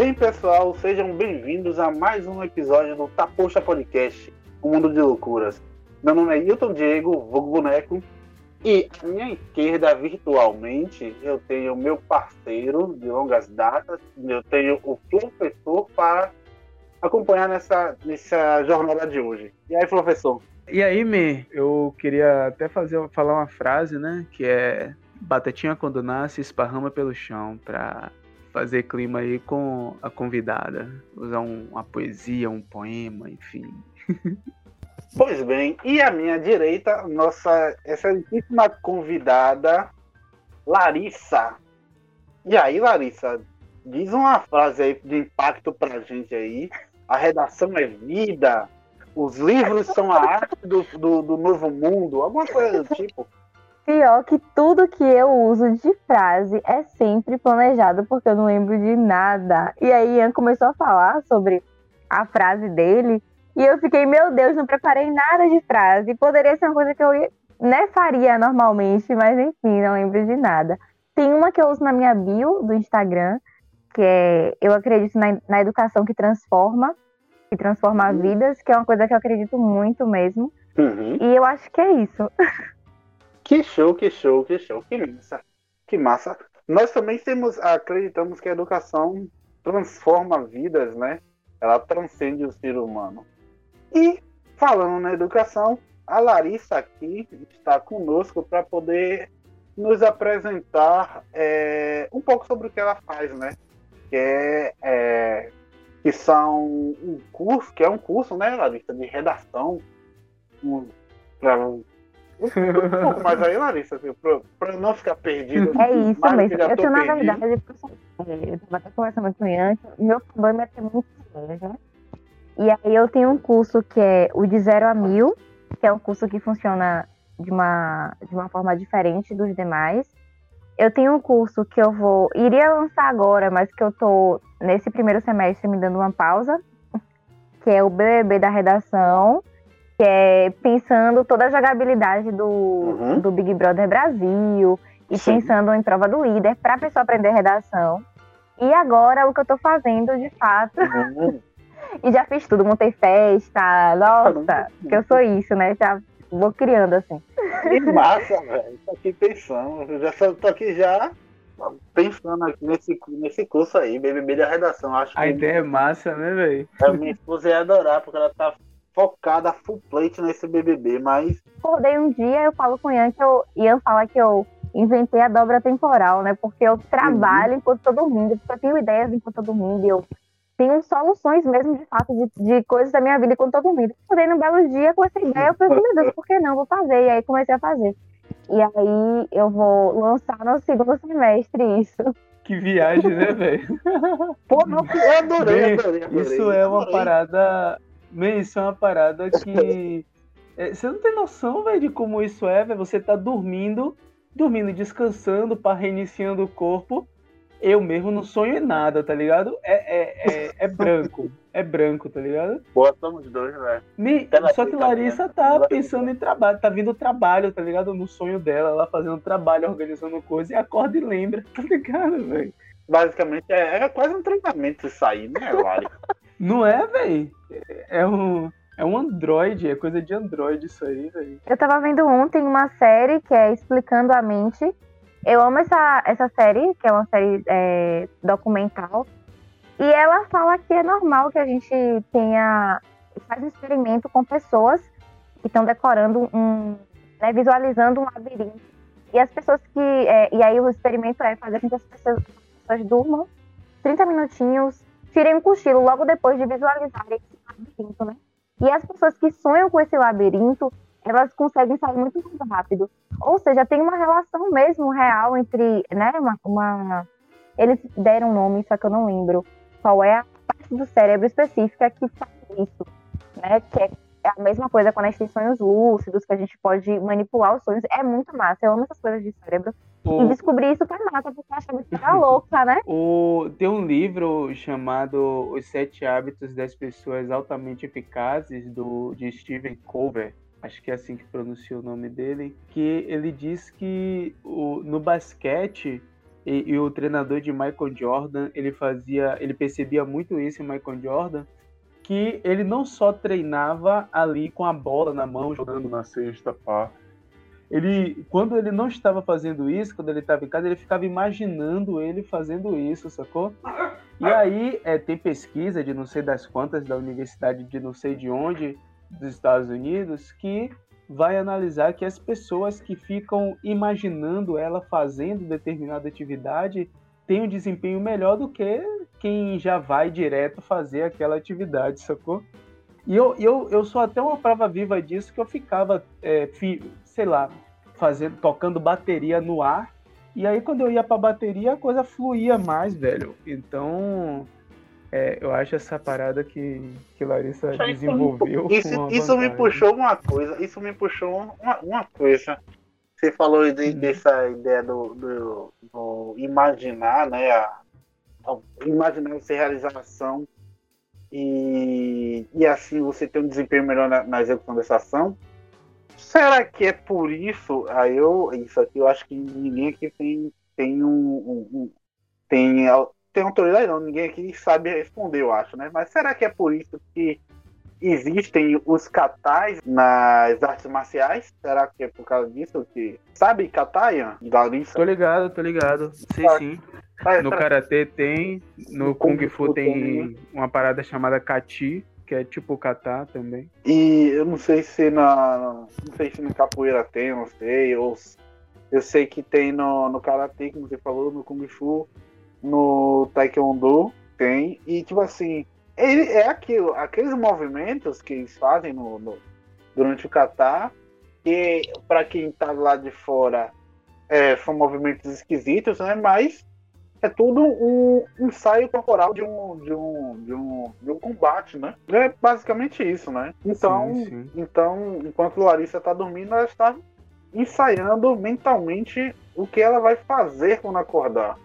Bem, pessoal, sejam bem-vindos a mais um episódio do Tapocha Podcast, um mundo de loucuras. Meu nome é Hilton Diego, vulgo boneco, e à minha esquerda, virtualmente, eu tenho meu parceiro de longas datas, eu tenho o professor para acompanhar nessa, nessa jornada de hoje. E aí, professor? E aí, Me, eu queria até fazer, falar uma frase, né, que é Batatinha quando nasce, esparrama pelo chão, para fazer clima aí com a convidada. Usar um, uma poesia, um poema, enfim. Pois bem, e à minha direita, nossa excelentíssima convidada, Larissa. E aí, Larissa, diz uma frase aí de impacto pra gente aí. A redação é vida, os livros são a arte do, do, do novo mundo, alguma coisa do tipo. Pior que tudo que eu uso de frase é sempre planejado, porque eu não lembro de nada. E aí Ian começou a falar sobre a frase dele, e eu fiquei, meu Deus, não preparei nada de frase. Poderia ser uma coisa que eu né, faria normalmente, mas enfim, não lembro de nada. Tem uma que eu uso na minha bio do Instagram, que é Eu acredito na, na educação que transforma, que transforma uhum. vidas, que é uma coisa que eu acredito muito mesmo. Uhum. E eu acho que é isso. Que show, que show, que show, que massa. Que massa. Nós também temos, acreditamos que a educação transforma vidas, né? Ela transcende o ser humano. E falando na educação, a Larissa aqui está conosco para poder nos apresentar é, um pouco sobre o que ela faz, né? Que é, é, que são um curso, que é um curso, né, Larissa, de redação. Um, pra, um, pouco mais aí, Larissa, assim, para não ficar perdido. É isso mesmo. Eu tenho, na verdade, eu estava até conversando com o Ian, meu problema é ter muito né? E aí eu tenho um curso que é o de zero a mil, que é um curso que funciona de uma, de uma forma diferente dos demais. Eu tenho um curso que eu vou. iria lançar agora, mas que eu tô nesse primeiro semestre me dando uma pausa, que é o BBB da redação, que é pensando toda a jogabilidade do, uhum. do Big Brother Brasil e Sim. pensando em prova do líder para a pessoa aprender redação. E agora o que eu tô fazendo de fato. Uhum. E já fiz tudo, montei festa, nossa, que eu sou isso, né? Já vou criando assim. Que massa, velho. Tô aqui pensando, eu já tô aqui já pensando aqui nesse, nesse curso aí, BBB da redação. Acho a ideia é massa, né, velho? A minha esposa ia adorar, porque ela tá focada full plate nesse BBB, mas. Acordei um dia, eu falo com o Ian que eu. Ian fala que eu inventei a dobra temporal, né? Porque eu trabalho uhum. enquanto tô dormindo, porque eu tenho ideias enquanto tô dormindo, eu tenho soluções mesmo, de fato, de, de coisas da minha vida quando tô dormindo. Acordei num belo dia com essa ideia, eu falei, meu Deus, por que não? Vou fazer. E aí comecei a fazer. E aí eu vou lançar no segundo semestre isso. Que viagem, né, velho? Pô, não, eu adorei, adorei, adorei, Isso é uma parada. Man, isso é uma parada que. É, você não tem noção, velho, de como isso é, velho. Você tá dormindo, dormindo, descansando, para reiniciando o corpo eu mesmo não sonho em nada, tá ligado? É, é, é, é branco. É branco, tá ligado? Boa, somos dois, velho. Me... Só que Larissa tá pensando em trabalho, tá vindo trabalho, tá ligado? No sonho dela, ela fazendo trabalho, organizando coisa, e acorda e lembra, tá ligado, velho? Basicamente, é, é, quase um treinamento isso aí, né, Lari? Não é, velho? É um. É um Android, é coisa de Android isso aí, velho. Eu tava vendo ontem uma série que é Explicando a Mente, eu amo essa, essa série, que é uma série é, documental. E ela fala que é normal que a gente tenha. faz um experimento com pessoas que estão decorando um. Né, visualizando um labirinto. E as pessoas que. É, e aí o experimento é fazer com que as pessoas, as pessoas durmam 30 minutinhos, tirem um cochilo logo depois de visualizarem esse labirinto, né? E as pessoas que sonham com esse labirinto, elas conseguem sair muito mais rápido. Ou seja, tem uma relação mesmo real entre, né, uma, uma... eles deram um nome, só que eu não lembro qual é a parte do cérebro específica que faz isso, né, que é a mesma coisa quando a gente tem sonhos lúcidos, que a gente pode manipular os sonhos, é muito massa, eu amo essas coisas de cérebro. O... E descobrir isso foi massa, porque eu achava que era louca, né? O... Tem um livro chamado Os Sete Hábitos das Pessoas Altamente Eficazes, do, de Stephen Colbert, acho que é assim que pronuncia o nome dele, que ele diz que o, no basquete E, e, o treinador de Michael Jordan, ele fazia, ele percebia muito isso em Michael Jordan, que ele não só treinava ali com a bola na mão, jogando na cesta, pá. Ele, quando ele não estava fazendo isso, quando ele estava em casa, ele ficava imaginando ele fazendo isso, sacou? E aí é, tem pesquisa de não sei das quantas da universidade de não sei de onde dos Estados Unidos que vai analisar que as pessoas que ficam imaginando ela fazendo determinada atividade têm um desempenho melhor do que quem já vai direto fazer aquela atividade, sacou? E eu, eu, eu sou até uma prova viva disso, que eu ficava, é, fi, sei lá, fazendo, tocando bateria no ar, e aí quando eu ia pra bateria a coisa fluía mais, velho. Então, é, eu acho essa parada que, que Larissa desenvolveu. Isso, isso me puxou uma coisa. Isso me puxou uma, uma coisa. Você falou de, uhum. dessa ideia do, do, do, imaginar, né? A, a, imaginar essa realização e, e assim você ter um desempenho melhor na, na execução dessa ação. Será que é por isso? Aí eu, isso aqui eu acho que ninguém aqui tem, tem um, um, um tem tem autoridade não, ninguém aqui sabe responder, eu acho, né? Mas será que é por isso que existem os katais nas artes marciais? Será que é por causa disso que... Sabe kataia? Larissa? Tô ligado, tô ligado. Sim, ah, sim. Tá, no karatê tem, no, no kung, kung fu tem, tem uma parada chamada kati, que é tipo kata também. E eu não sei se na não sei se no capoeira tem, não sei, ou eu sei que tem no, no karatê, como você falou, no kung fu, no Taekwondo tem, e tipo assim, ele é aquilo, aqueles movimentos que eles fazem no, no durante o kata, que para quem tá lá de fora é, são movimentos esquisitos, né? Mas é tudo um ensaio corporal de um, de um, de um, de um combate, né? É basicamente isso, né? Então, sim, sim. então enquanto Larissa tá dormindo, ela está ensaiando mentalmente o que ela vai fazer quando acordar.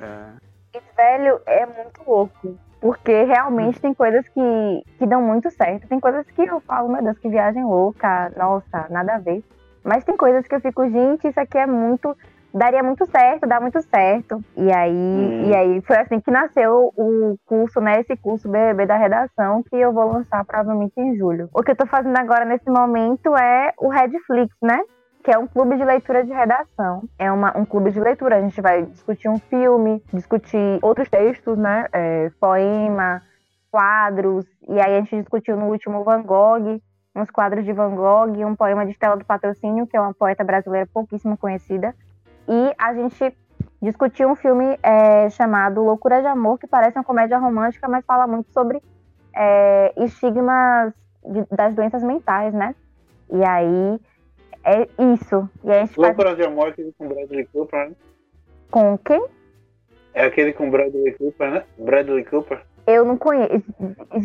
É. E, velho, é muito louco. Porque realmente tem coisas que, que dão muito certo. Tem coisas que eu falo, meu Deus, que viagem louca, nossa, nada a ver. Mas tem coisas que eu fico, gente, isso aqui é muito. Daria muito certo, dá muito certo. E aí, hum. e aí foi assim que nasceu o curso, né? Esse curso BBB da redação, que eu vou lançar provavelmente em julho. O que eu tô fazendo agora nesse momento é o Redflix, né? que é um clube de leitura de redação. É uma, um clube de leitura. A gente vai discutir um filme, discutir outros textos, né? É, poema, quadros. E aí a gente discutiu no último Van Gogh, uns quadros de Van Gogh, um poema de Estela do Patrocínio, que é uma poeta brasileira pouquíssimo conhecida. E a gente discutiu um filme é, chamado Loucura de Amor, que parece uma comédia romântica, mas fala muito sobre é, estigmas de, das doenças mentais, né? E aí é isso. E a gente Loucura faz... de Amor é aquele com Bradley Cooper, né? Com quem? É aquele com Bradley Cooper, né? Bradley Cooper. Eu não conheço.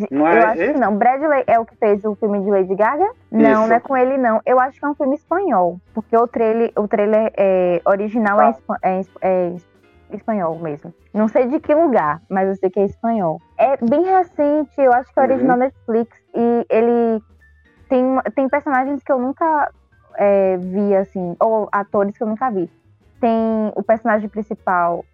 Não é eu acho esse? que não. Bradley é o que fez o filme de Lady Gaga? Não, Isso. não é com ele, não. Eu acho que é um filme espanhol. Porque o trailer, o trailer é, original é, é, é, espanhol mesmo. Não sei de que lugar, mas eu sei que é espanhol. É bem recente, eu acho que é original uhum. Netflix. E ele tem, tem personagens que eu nunca é, vi, assim, ou atores que eu nunca vi. Tem o personagem principal,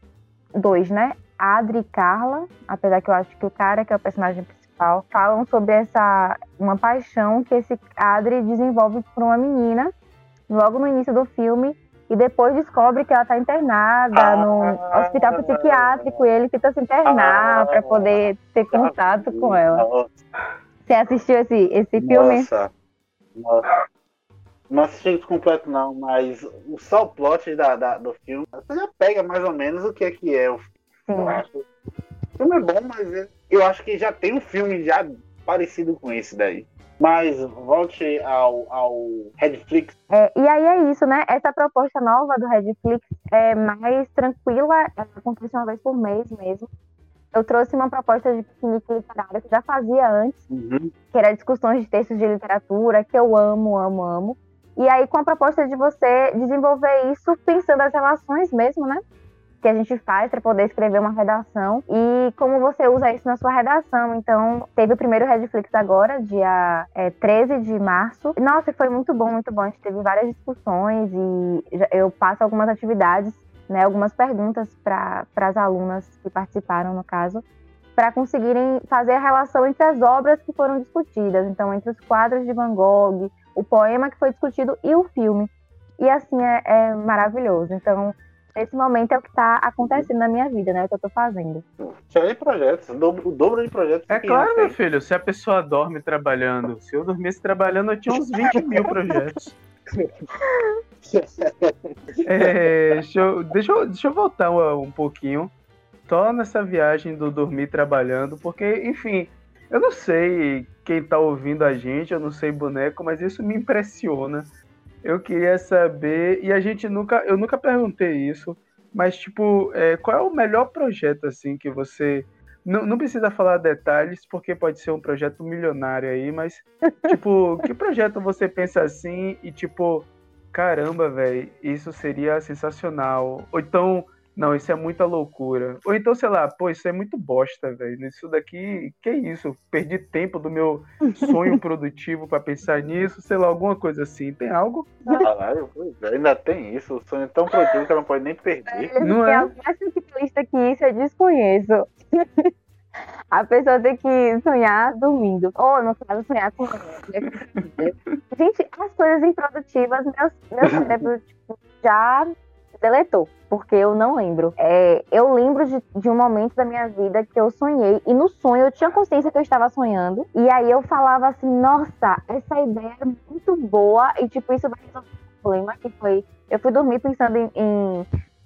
dois, né? Adri e Carla, apesar que eu acho que o cara que é o personagem principal, falam sobre essa uma paixão que esse Adri desenvolve por uma menina logo no início do filme e depois descobre que ela está internada ah, no hospital psiquiátrico e ele tenta se internar ah, para poder ter contato com ela. Você assistiu esse, esse filme? Nossa, nossa. Não assisti completo não, mas o só plot da, da, do filme, você já pega mais ou menos o que é que é o filme. Eu acho. O filme é bom, mas eu acho que já tem um filme já parecido com esse daí. Mas volte ao, ao Redflix. É, e aí é isso, né? Essa proposta nova do Redflix é mais tranquila, acontece uma vez por mês mesmo. Eu trouxe uma proposta de piquenique literário que já fazia antes, uhum. que era discussões de textos de literatura, que eu amo, amo, amo. E aí, com a proposta de você desenvolver isso pensando as relações mesmo, né? Que a gente faz para poder escrever uma redação e como você usa isso na sua redação. Então, teve o primeiro Redflix agora, dia é, 13 de março. Nossa, foi muito bom, muito bom. A gente teve várias discussões e eu passo algumas atividades né, algumas perguntas para as alunas que participaram, no caso, para conseguirem fazer a relação entre as obras que foram discutidas, então entre os quadros de Van Gogh, o poema que foi discutido e o filme. E assim é, é maravilhoso. Então, esse momento é o que está acontecendo na minha vida, né? É o que eu estou fazendo. Cheio de projetos, o dobro, o dobro de projetos. É claro, meu filho, se a pessoa dorme trabalhando, se eu dormisse trabalhando, eu tinha uns 20 mil projetos. É, deixa, eu, deixa, eu, deixa eu voltar um, um pouquinho. Só nessa viagem do dormir trabalhando, porque, enfim, eu não sei quem tá ouvindo a gente, eu não sei boneco, mas isso me impressiona. Eu queria saber, e a gente nunca, eu nunca perguntei isso, mas tipo, é, qual é o melhor projeto assim que você não, não precisa falar detalhes, porque pode ser um projeto milionário aí, mas tipo, que projeto você pensa assim e tipo, caramba, velho, isso seria sensacional. Ou então, não, isso é muita loucura. Ou então, sei lá, pô, isso é muito bosta, velho. Isso daqui, que isso? Perdi tempo do meu sonho produtivo para pensar nisso, sei lá, alguma coisa assim. Tem algo? Caralho, ainda tem isso. O sonho é tão produtivo que ela não pode nem perder. Não é? mais simplista que isso, eu desconheço. A pessoa tem que sonhar dormindo. Ou, no caso, sonhar com. Gente, as coisas improdutivas, meu, meu cérebro tipo, já deletou, porque eu não lembro. É, eu lembro de, de, um momento da minha vida que eu sonhei, e no sonho eu tinha consciência que eu estava sonhando, e aí eu falava assim, nossa, essa ideia é muito boa, e tipo, isso vai resolver um problema que foi. Eu fui dormir pensando em, em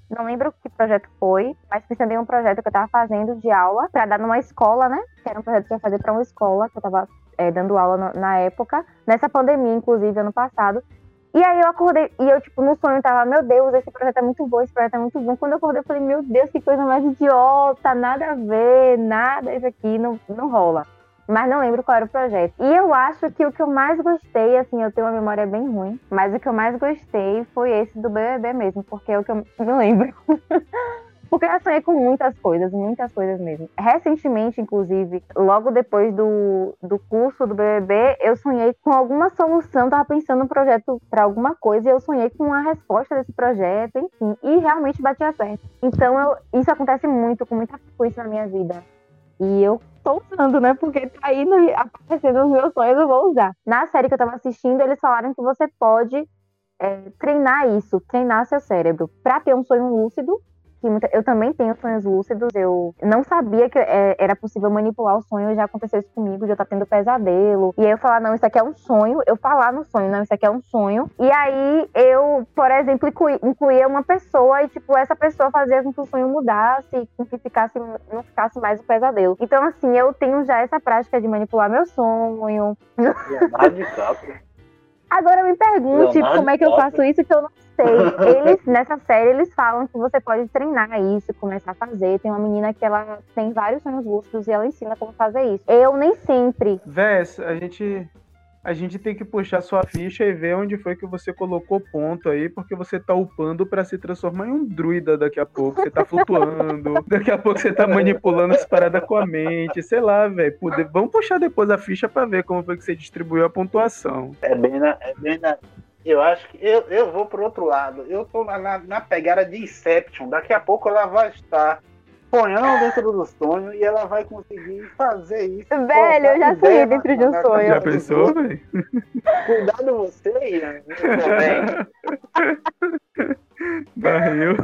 não lembro que projeto foi, mas pensando em um projeto que eu estava fazendo de aula para dar numa escola, né? Que era um projeto que eu ia fazer para uma escola, que eu estava é, dando aula no, na época, nessa pandemia, inclusive, ano passado. E aí eu acordei, e eu, tipo, no sonho tava, meu Deus, esse projeto é muito bom, esse projeto é muito bom. Quando eu acordei, eu falei, meu Deus, que coisa mais idiota, nada a ver, nada, isso aqui não, não rola. Mas não lembro qual era o projeto. E eu acho que o que eu mais gostei, assim, eu tenho uma memória bem ruim, mas o que eu mais gostei foi esse do BBB mesmo, porque é o que eu me lembro. Porque eu sonhei com muitas coisas, muitas coisas mesmo. Recentemente, inclusive, logo depois do, do curso do BBB, eu sonhei com alguma solução, tava pensando no projeto para alguma coisa e eu sonhei com a resposta desse projeto, enfim, e realmente batia certo. Então, eu, isso acontece muito, com muita frequência na minha vida. E eu tô usando, né? Porque tá aí no, aparecendo nos meus sonhos, eu vou usar. Na série que eu tava assistindo, eles falaram que você pode é, treinar isso, treinar seu cérebro para ter um sonho lúcido que muita, eu também tenho sonhos lúcidos. Eu não sabia que é, era possível manipular o sonho. Já aconteceu isso comigo, de eu estar tendo pesadelo. E aí eu falar, não, isso aqui é um sonho. Eu falar no sonho, não, isso aqui é um sonho. E aí eu, por exemplo, incluía uma pessoa e, tipo, essa pessoa fazia com que o sonho mudasse, com que ficasse, não ficasse mais o pesadelo. Então, assim, eu tenho já essa prática de manipular meu sonho. Agora me pergunte como é que eu faço isso que eu não sei. Eles, nessa série, eles falam que você pode treinar isso, começar a fazer. Tem uma menina que ela tem vários sonhos lúcidos e ela ensina como fazer isso. Eu nem sempre. Vés, a gente a gente tem que puxar sua ficha e ver onde foi que você colocou ponto aí, porque você tá upando para se transformar em um druida daqui a pouco. Você tá flutuando, daqui a pouco você tá manipulando as paradas com a mente, sei lá, velho. Vamos puxar depois a ficha para ver como foi que você distribuiu a pontuação. É bem na, é bem na, eu acho que eu, eu vou pro outro lado. Eu tô na, na pegada de Inception. Daqui a pouco ela vai estar sonhando dentro do sonho e ela vai conseguir fazer isso. Velho, eu já sonhei dentro de um sonho. Já pensou, velho? Cuidado você, Ian. Barril.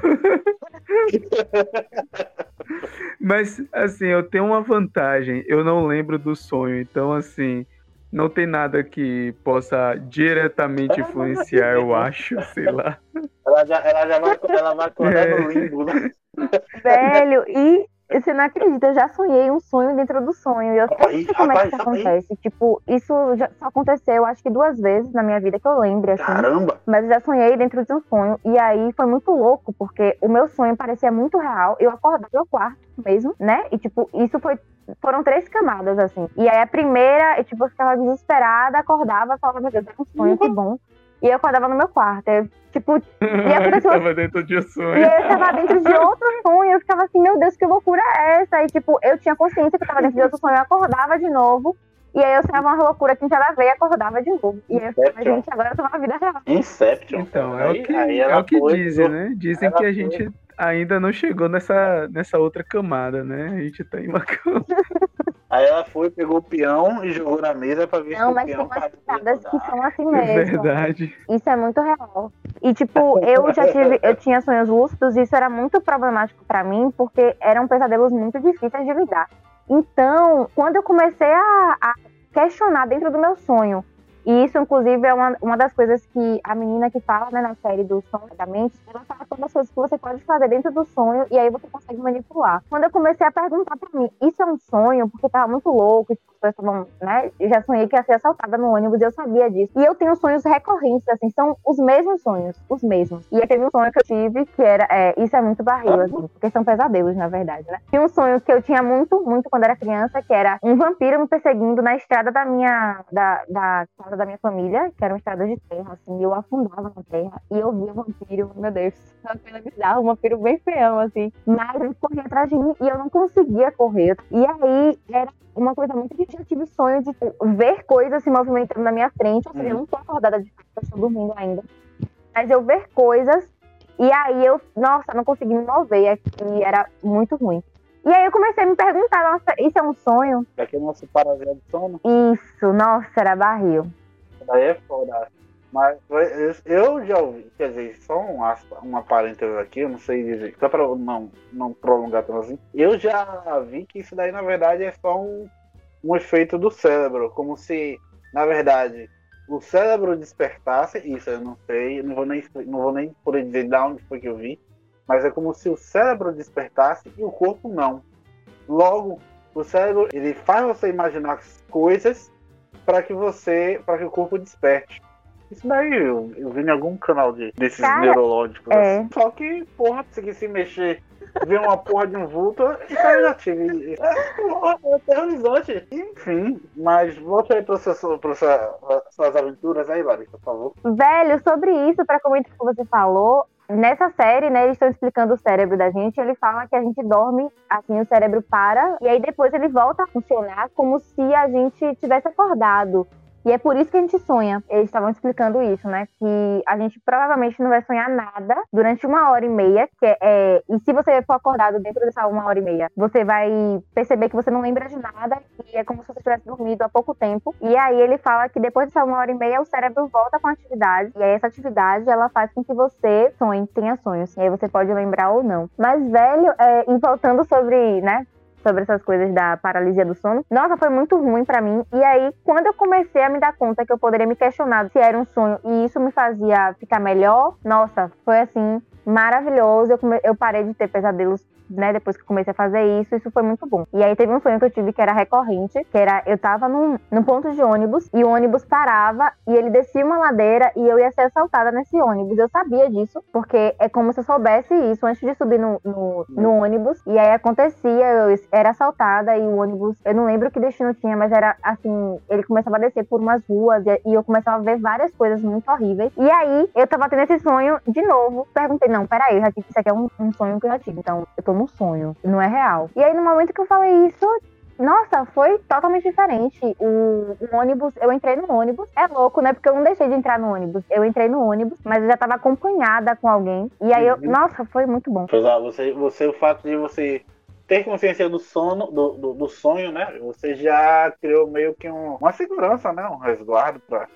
Mas, assim, eu tenho uma vantagem. Eu não lembro do sonho. Então, assim, não tem nada que possa diretamente influenciar, eu acho, sei lá. Ela já, ela já vai, ela vai acordar é. no limbo, né? Velho, e você não acredita, eu já sonhei um sonho dentro do sonho. E eu sei como é que isso acontece. Tipo, isso já só aconteceu, acho que duas vezes na minha vida que eu lembro, assim. Caramba! Mas eu já sonhei dentro de um sonho. E aí foi muito louco, porque o meu sonho parecia muito real. Eu acordava no meu quarto mesmo, né? E, tipo, isso foi foram três camadas, assim. E aí a primeira, eu, tipo, eu ficava desesperada, acordava, falava, meu Deus, é um sonho, que bom. E eu acordava no meu quarto. Eu, tipo, e aconteceu. tava dentro de um sonho. E eu tava dentro de outro sonho. Eu ficava assim, meu Deus, que loucura é essa? E, tipo, eu tinha consciência que eu tava dentro de outro sonho. Eu acordava de novo. E aí eu sonhava uma loucura que não tinha nada a ver e acordava de novo. E aí eu falava, gente, agora eu tô na vida real. Inception. Então, é o que, aí, aí é o que dizem, né? Dizem que a gente, ainda não chegou nessa, nessa outra camada, né? A gente tá em uma camada. Aí ela foi, pegou o peão e jogou na mesa pra ver Não, se mas o tem peão umas fazia piadas que são assim É mesmo. verdade. Isso é muito real. E tipo, eu já tive, eu tinha sonhos lúcidos e isso era muito problemático pra mim, porque eram pesadelos muito difíceis de lidar. Então, quando eu comecei a, a questionar dentro do meu sonho, e isso, inclusive, é uma, uma das coisas que a menina que fala né, na série do sonho da mente, ela fala todas as coisas que você pode fazer dentro do sonho e aí você consegue manipular. Quando eu comecei a perguntar pra mim, isso é um sonho? Porque tava muito louco, e as pessoas estavam, né? Eu já sonhei que ia ser assaltada no ônibus e eu sabia disso. E eu tenho sonhos recorrentes, assim, são os mesmos sonhos, os mesmos. E aí teve um sonho que eu tive que era, é, isso é muito barril, assim, porque são pesadelos, na verdade, né? Tinha um sonho que eu tinha muito, muito quando era criança, que era um vampiro me perseguindo na estrada da minha, da, da casa da minha família, que era uma estrada de terra, assim, eu afundava na terra e eu via vampiro, meu Deus, uma coisa bizarra, um vampiro bem feião, assim. Mas ele corria atrás de mim e eu não conseguia correr. E aí era uma coisa muito que eu já tive sonho de tipo, ver coisas se movimentando na minha frente, ou seja, eu não tô acordada de fato, eu estou dormindo ainda. Mas eu ver coisas e aí eu, nossa, não consegui me mover e era muito ruim. E aí eu comecei a me perguntar, nossa, isso é um sonho? É o nosso paralelo de sono, Isso, nossa, era barril. Daí é foda. Mas eu- já ouvi, quer dizer, só um uma parêntese aqui, eu não sei dizer, só pra não, não prolongar tanto assim. Eu já vi que isso daí, na verdade, é só um, um efeito do cérebro, como se, na verdade, o cérebro despertasse, isso eu não sei, não vou nem, não vou nem poder dizer de onde foi que eu vi, mas é como se o cérebro despertasse e o corpo não. Logo, o cérebro ele faz você imaginar coisas para que você, para que o corpo desperte. Isso daí eu, eu vi em algum canal de, desses Cara, neurológicos. é. assim. Só que, porra, conseguir se mexer, ver uma porra de um vulto, isso aí já tive. É, porra, é aterrorizante. Enfim, mas volta aí para suas aventuras aí, Larissa, por favor. Velho, sobre isso, pra comentar o que você falou, nessa série, né, eles estão explicando o cérebro da gente, ele fala que a gente dorme, assim, o cérebro para, e aí depois ele volta a funcionar como se a gente tivesse acordado. E é por isso que a gente sonha. Eles estavam explicando isso, né? Que a gente provavelmente não vai sonhar nada durante uma hora e meia. Que é, é- e se você for acordado dentro dessa uma hora e meia, você vai perceber que você não lembra de nada. E é como se você tivesse dormido há pouco tempo. E aí ele fala que depois dessa uma hora e meia, o cérebro volta com a atividade. E aí essa atividade, ela faz com que você sonhe, tenha sonhos. E aí você pode lembrar ou não. Mas, velho, é, e voltando sobre, né? Sobre essas coisas da paralisia do sono. Nossa, foi muito ruim pra mim. E aí, quando eu comecei a me dar conta que eu poderia me questionar se era um sonho e isso me fazia ficar melhor, nossa, foi assim maravilhoso. Eu, come- eu parei de ter pesadelos, né, depois que comecei a fazer isso, isso foi muito bom. E aí teve um sonho que eu tive que era recorrente, que era eu tava num, num ponto de ônibus e o ônibus parava e ele descia uma ladeira e eu ia ser assaltada nesse ônibus. Eu sabia disso, porque é como se eu soubesse isso antes de subir no, no, no ônibus. E aí acontecia, eu era assaltada e o ônibus, eu não lembro que destino tinha, mas era assim, ele começava a descer por umas ruas e, e eu começava a ver várias coisas muito horríveis. E aí eu tava tendo esse sonho de novo. Perguntei, não, peraí, eu já tive, isso aqui é um, um sonho que eu já tive, então eu tô num sonho, não é real. E aí no momento que eu falei isso, nossa, foi totalmente diferente. O, o ônibus, eu entrei no ônibus. É louco, né? Porque eu não deixei de entrar no ônibus. Eu entrei no ônibus, mas eu já tava acompanhada com alguém. E aí eu, Uhum. nossa, foi muito bom. Você, você, o fato de você ter consciência do sono, do, do, do sonho, né? Você já criou meio que um- uma segurança, né? Um resguardo pra,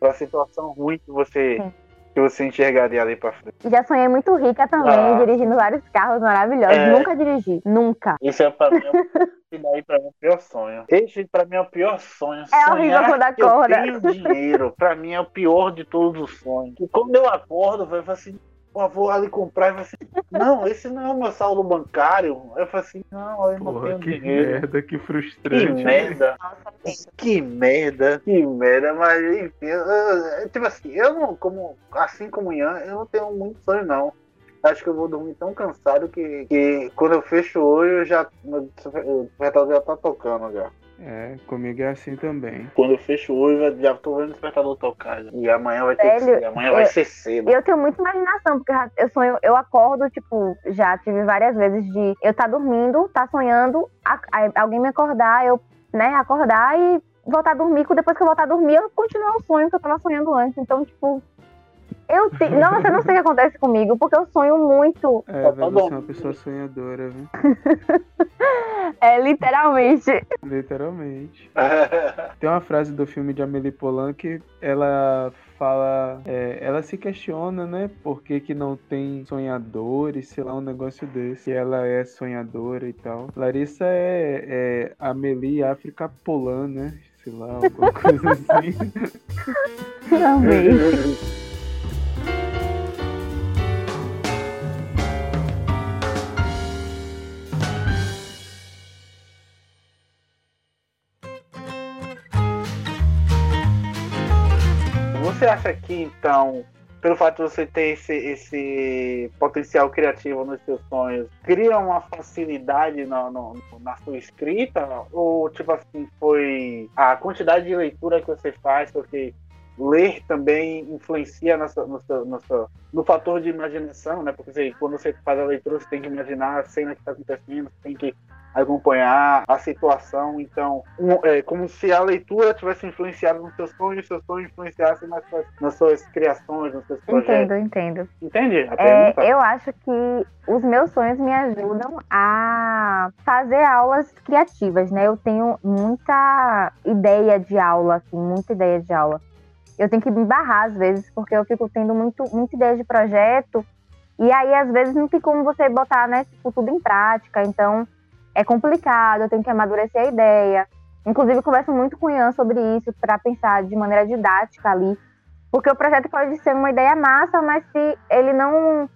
pra situação ruim que você, Sim. Que você enxergaria ali pra frente. Já sonhei muito rica também, Ah. dirigindo vários carros maravilhosos. É. Nunca dirigi, nunca. Isso é pra mim, isso daí pra mim é o pior sonho. Esse pra mim é o pior sonho. É horrível quando acorda. Eu tenho dinheiro, pra mim é o pior de todos os sonhos. E quando eu acordo, eu falo assim, pô, vou ali comprar e falo assim, não, esse não é o meu saldo bancário. Eu falo assim, não, eu não Porra, tenho que dinheiro. merda, que Que frustrante. né? merda. Nossa, Que merda, que merda, mas enfim, eu- eu- tipo assim, eu não, como, assim como Ian, eu não tenho muito sonho não. Acho que eu vou dormir tão cansado que, que quando eu fecho o olho, eu já, despertador já tá tocando já. É, comigo é assim também. Quando eu fecho o olho, já- tô vendo o despertador tocar. já. E amanhã vai ter que Velho, amanhã vai eu- ser cedo. Eu tenho muita imaginação, porque eu sonho, eu acordo, tipo, já tive várias vezes de eu tá dormindo, tá sonhando, a- aí alguém me acordar, eu, né, acordar e voltar a dormir. Depois que eu voltar a dormir, eu continuar o sonho que eu tava sonhando antes. Então, tipo, Eu te... Nossa, eu não sei o que acontece comigo, porque eu sonho muito. É, Tá velho, você é uma pessoa sonhadora, viu? É, literalmente. Literalmente. Tem uma frase do filme de Amélie Poulain que ela fala, é, ela se questiona, né, por que, que não tem sonhadores, sei lá, um negócio desse. E ela é sonhadora e tal. Larissa é, é Amélie África Poulain, né? Sei lá, alguma coisa assim. Amei. Você acha que então, pelo fato de você ter esse, esse potencial criativo nos seus sonhos, cria uma facilidade na sua escrita? Ou tipo assim, foi a quantidade de leitura que você faz, porque ler também influencia na sua- no, fator de imaginação, né? Porque você- quando você faz a leitura, você tem que imaginar a cena que está acontecendo, você tem que acompanhar a situação. Então, um- é como se a leitura tivesse influenciado nos seus sonhos, e os seus sonhos influenciassem nas suas, nas suas criações, nos seus projetos. Entendo, entendo. Entende? É, eu acho que os meus sonhos me ajudam a fazer aulas criativas, né? Eu tenho muita ideia de aula, assim, muita ideia de aula. Eu tenho que me barrar às vezes, porque eu fico tendo muito, muita ideia de projeto, e aí às vezes não tem como você botar, né, tipo, tudo em prática, então é complicado, eu tenho que amadurecer a ideia. Inclusive, converso muito com o Ian sobre isso, para pensar de maneira didática ali, porque o projeto pode ser uma ideia massa, mas se ele não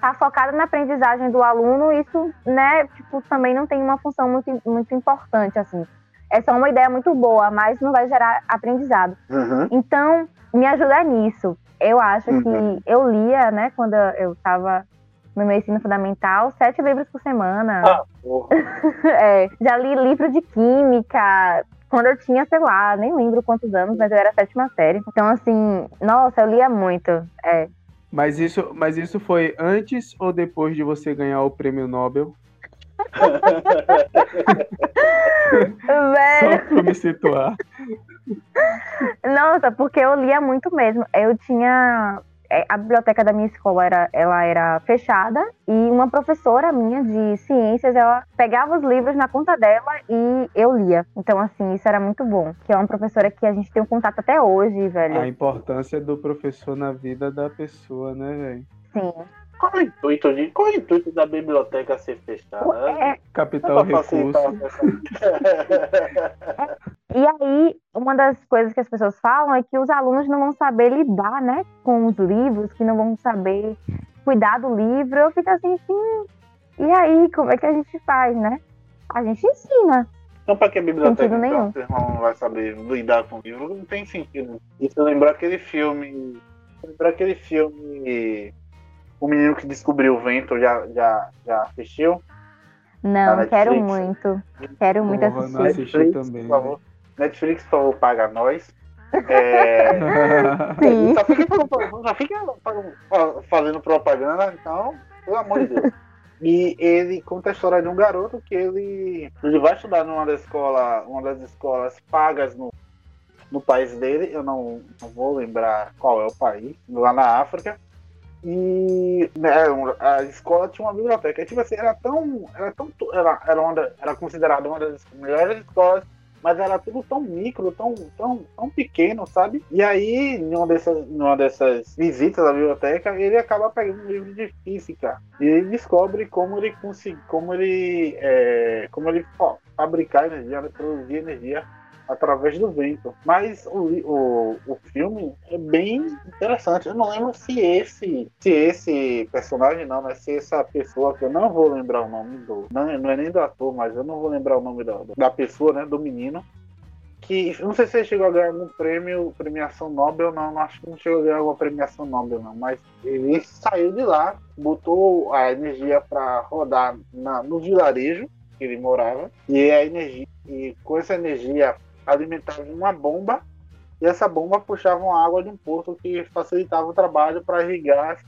tá focado na aprendizagem do aluno, isso, né, tipo, também não tem uma função muito, muito importante, assim. É só uma ideia muito boa, mas não vai gerar aprendizado. Uhum. Então, me ajuda nisso. Eu acho Uhum. que eu lia, né, quando eu estava no meu ensino fundamental, sete livros por semana. Ah, porra. É, já li livro de química quando eu tinha, sei lá, nem lembro quantos anos, mas eu era sétima série. Então, assim, nossa, eu lia muito. É. Mas isso, mas isso foi antes ou depois de você ganhar o prêmio Nobel? Velho, Só pra me situar. Nossa, porque eu lia muito mesmo. Eu tinha. é, A biblioteca da minha escola era, ela era fechada e uma professora minha de ciências, ela pegava os livros na conta dela e eu lia. Então, assim, isso era muito bom. Que é uma professora que a gente tem um contato até hoje, velho. A importância do professor na vida da pessoa, né, velho? Sim. Qual é o intuito de, qual é o intuito da biblioteca ser fechada? É, Capital facilitar recurso. essa- E aí, uma das coisas que as pessoas falam é que os alunos não vão saber lidar, né, com os livros, que não vão saber cuidar do livro. Eu fico assim, sim. E aí, como é que a gente faz, né? A gente ensina. Então, pra que a biblioteca então, não vai saber lidar com o livro? Não tem sentido. Isso lembrar aquele filme. Lembrar aquele filme. O menino que descobriu o vento já, já, já assistiu? Não, Na quero Netflix. muito. Quero muito Porra, assistir. assisti também, por favor. Netflix, por favor, paga nós. É, Sim. só fica, só fica fazendo propaganda, então, pelo amor de Deus. E ele conta a história de um garoto que ele, ele vai estudar numa das escolas, uma das escolas pagas no, no país dele, eu não, não vou lembrar qual é o país, lá na África. E né, a escola tinha uma biblioteca. E, tipo assim, era tão. Era, tão era, era, uma, era considerada uma das melhores escolas mas era tudo tão micro, tão, tão, tão pequeno, sabe? E aí, em uma dessas, numa dessas visitas à biblioteca, ele acaba pegando um livro de física e ele descobre como ele consegue, como ele, é, como ele ó, fabricar energia, né, produzir energia através do vento. Mas o, o, o filme é bem interessante. Eu não lembro se esse, se esse personagem não, né? Se essa pessoa que eu não vou lembrar o nome do, não, não é nem do ator, mas eu não vou lembrar o nome da, da pessoa, né? Do menino. Que não sei se ele chegou a ganhar algum prêmio, premiação Nobel, não, não acho que não chegou a ganhar alguma premiação Nobel, não. Mas ele saiu de lá, botou a energia para rodar na, no vilarejo que ele morava e a energia e com essa energia alimentava uma bomba e essa bomba puxava água de um poço que facilitava o trabalho para irrigar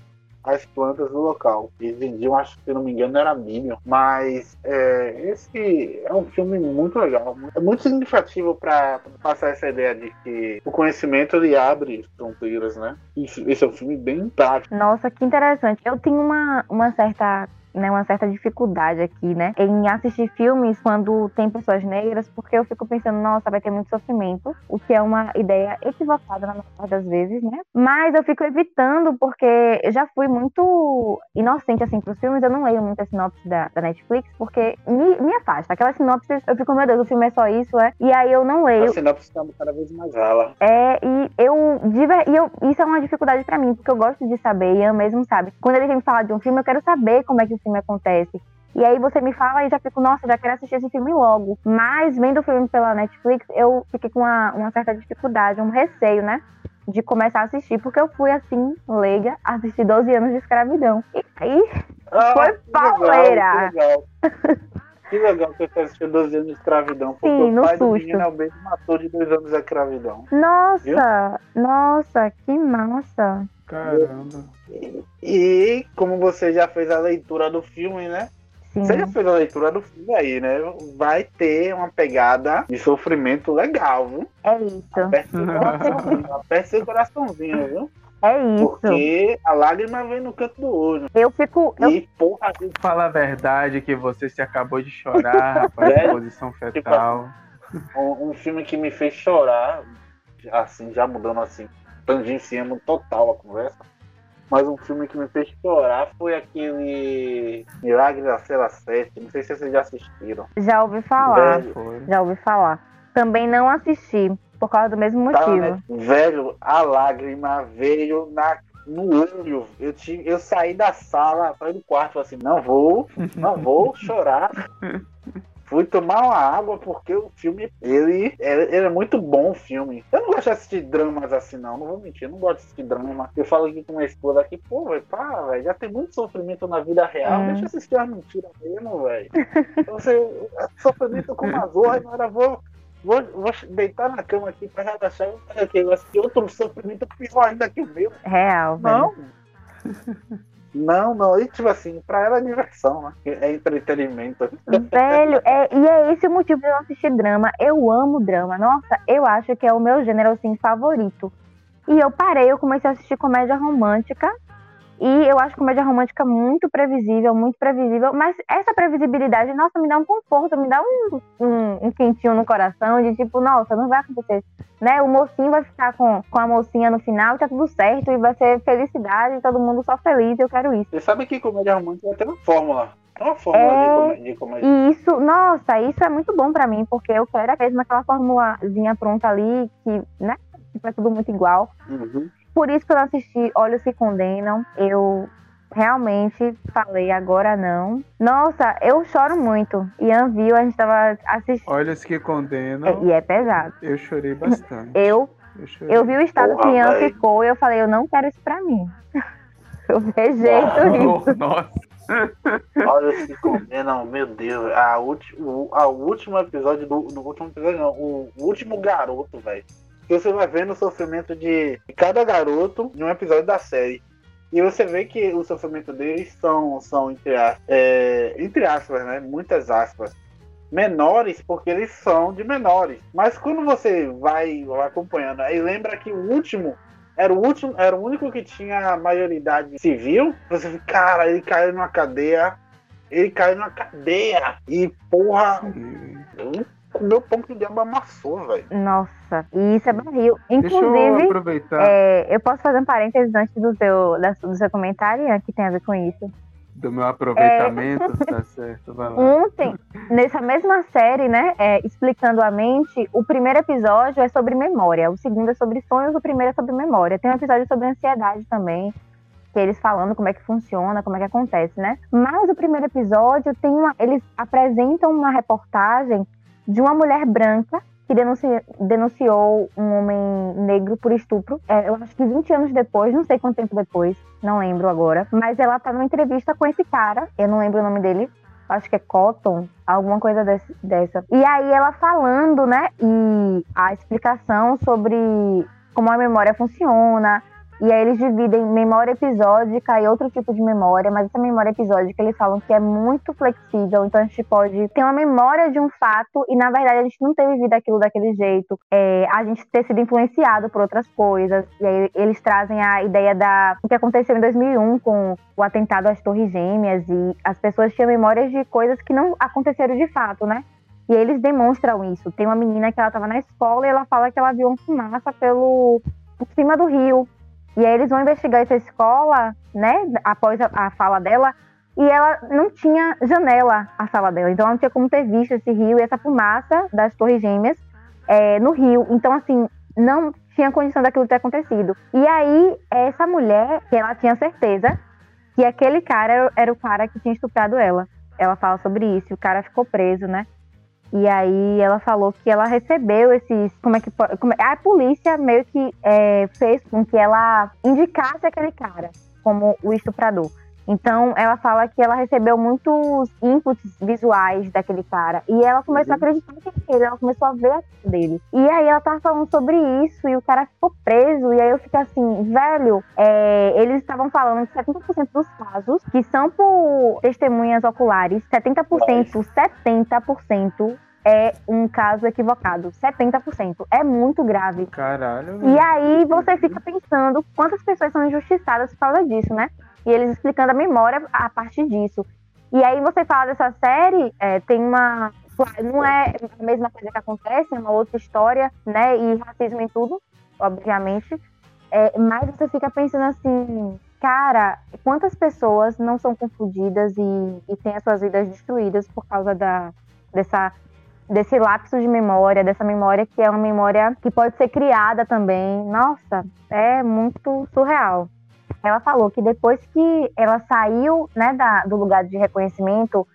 as plantas do local. Eles vendiam, acho que se não me engano, era milho. Mas é, esse é um filme muito legal. É muito significativo para passar essa ideia de que o conhecimento ele abre fronteiras, né? Esse é um filme bem prático. Nossa, que interessante. Eu tenho uma, uma certa né, uma certa dificuldade aqui, né, em assistir filmes quando tem pessoas negras, porque eu fico pensando, nossa, vai ter muito sofrimento, o que é uma ideia equivocada na maioria das vezes, né? Mas eu fico evitando porque eu já fui muito inocente assim pros filmes, eu não leio muita sinopse da, da Netflix, porque me, me afasta. Aquelas sinopses, eu fico, meu Deus, o filme é só isso, é? E aí eu não leio. A sinopse está cada vez mais rala. É, e eu, e eu isso é uma dificuldade para mim, porque eu gosto de saber, e eu mesmo sabe. Quando ele vem falar de um filme, eu quero saber como é que filme acontece. E aí você me fala e já fico, nossa, já quero assistir esse filme logo. Mas vendo o filme pela Netflix, eu fiquei com uma, uma certa dificuldade, um receio, né? De começar a assistir, porque eu fui assim, leiga, assistir 12 anos de escravidão. E aí ah, foi pauleira. Que legal. Que legal que você assistiu 12 anos de escravidão. Porque Sim, o pai susto. do menino Alberto matou de dois anos de escravidão. Nossa, Viu? nossa, que massa. Caramba. E, e, como você já fez a leitura do filme, né? Sim. Você já fez a leitura do filme aí, né? Vai ter uma pegada de sofrimento legal, viu? É isso. Aperte seu coraçãozinho, viu? É isso. Porque a lágrima vem no canto do olho. Eu fico. Eu... E, porra, fala a verdade que você se acabou de chorar, rapaz, é, posição tipo fetal. Tipo, um, um filme que me fez chorar, assim, já mudando assim, tangenciando total a conversa. Mas um filme que me fez chorar foi aquele Milagre da Cela 7. Não sei se vocês já assistiram. Já ouvi falar. Velho, já ouvi falar. Também não assisti, por causa do mesmo tá, motivo. Tá, né? Velho, a lágrima veio na no olho. Eu, tive, eu saí da sala, saí do quarto, assim, não vou, não vou chorar. fui tomar uma água porque o filme, ele, ele, é muito bom o filme. Eu não gosto de assistir dramas assim, não. Não vou mentir, eu não gosto de assistir drama. Eu falo aqui com minha esposa aqui, pô, velho, pá, velho, já tem muito sofrimento na vida real. É. Deixa eu assistir uma mentira mesmo, velho. Você, sofrimento com uma zorra, agora vou. Vou, vou deitar na cama aqui pra relaxar e aqui, eu assisti outro sofrimento pior ainda que o meu. Real, velho. Não. Não, não, e tipo assim, pra ela é diversão, né? É entretenimento. Velho, é, e é esse o motivo de eu assistir drama. Eu amo drama. Nossa, eu acho que é o meu gênero, assim, favorito. E eu parei, eu comecei a assistir comédia romântica e eu acho comédia romântica muito previsível, muito previsível, mas essa previsibilidade, nossa, me dá um conforto, me dá um, um, um quentinho no coração, de tipo, nossa, não vai acontecer. Né? O mocinho vai ficar com, com a mocinha no final e tá tudo certo, e vai ser felicidade, todo mundo só feliz, eu quero isso. Você sabe que comédia romântica tem uma fórmula. Tem uma fórmula é... de comédia. E isso, nossa, isso é muito bom pra mim, porque eu quero mesmo aquela formulazinha pronta ali, que, né? Que é tudo muito igual. Uhum. Por isso que eu não assisti Olhos que Condenam. Eu realmente falei, agora não. Nossa, eu choro muito. Ian viu, a gente tava assistindo. Olhos que Condenam. É, e é pesado. Eu chorei bastante. eu, eu, eu, vi o estado Porra, que Ian véio. ficou e eu falei, eu não quero isso pra mim. eu rejeito oh, isso. Nossa. Olha que condenam, meu Deus. A, ulti, o a último episódio do, do último episódio, não, o último garoto, velho que você vai vendo o sofrimento de cada garoto em um episódio da série. E você vê que o sofrimento deles são, são entre, é, entre aspas, né? Muitas aspas. Menores, porque eles são de menores. Mas quando você vai, acompanhando, aí lembra que o último era o último, era o único que tinha maioridade civil. Você fica, cara, ele caiu numa cadeia. Ele caiu numa cadeia. E porra. Hum meu pão que o diabo amassou, velho. Nossa, e isso é barril. Inclusive, Deixa eu aproveitar. É, eu posso fazer um parênteses antes do seu, do seu comentário, que tem a ver com isso. Do meu aproveitamento, é... tá certo, vai lá. Ontem, nessa mesma série, né, é, explicando a mente, o primeiro episódio é sobre memória, o segundo é sobre sonhos, o primeiro é sobre memória. Tem um episódio sobre ansiedade também, que eles falando como é que funciona, como é que acontece, né? Mas o primeiro episódio tem uma, eles apresentam uma reportagem de uma mulher branca que denunciou, denunciou um homem negro por estupro. É, eu acho que 20 anos depois, não sei quanto tempo depois, não lembro agora. Mas ela tá numa entrevista com esse cara, eu não lembro o nome dele, acho que é Cotton, alguma coisa desse, dessa. E aí ela falando, né, e a explicação sobre como a memória funciona, E aí eles dividem memória episódica e outro tipo de memória, mas essa memória episódica eles falam que é muito flexível, então a gente pode ter uma memória de um fato e na verdade a gente não ter vivido aquilo daquele jeito, é, a gente ter sido influenciado por outras coisas. E aí eles trazem a ideia da o que aconteceu em 2001 com o atentado às Torres Gêmeas e as pessoas tinham memórias de coisas que não aconteceram de fato, né? E eles demonstram isso. Tem uma menina que ela estava na escola e ela fala que ela viu uma fumaça pelo por cima do rio. E aí eles vão investigar essa escola, né, após a, a fala dela, e ela não tinha janela a sala dela, então ela não tinha como ter visto esse rio e essa fumaça das Torres Gêmeas é, no rio. Então, assim, não tinha condição daquilo ter acontecido. E aí, essa mulher, que ela tinha certeza que aquele cara era, era o cara que tinha estuprado ela. Ela fala sobre isso, o cara ficou preso, né? E aí ela falou que ela recebeu esses. Como é que como, é, A polícia meio que é, fez com que ela indicasse aquele cara como o estuprador. Então ela fala que ela recebeu muitos inputs visuais daquele cara. E ela começou uhum. a acreditar que ele, ela começou a ver a dele. E aí ela tava falando sobre isso e o cara ficou preso. E aí eu fico assim, velho, é, eles estavam falando que 70% dos casos que são por testemunhas oculares, 70%, 70% é um caso equivocado. 70%. É muito grave. Caralho. E aí você fica pensando quantas pessoas são injustiçadas por causa disso, né? E eles explicando a memória a partir disso. E aí você fala dessa série, é, tem uma. Não é a mesma coisa que acontece, é uma outra história, né? E racismo em tudo, obviamente. É, mas você fica pensando assim, cara, quantas pessoas não são confundidas e, e têm as suas vidas destruídas por causa da, dessa, desse lapso de memória, dessa memória que é uma memória que pode ser criada também. Nossa, é muito surreal ela falou que depois que ela saiu né, da, do lugar de reconhecimento,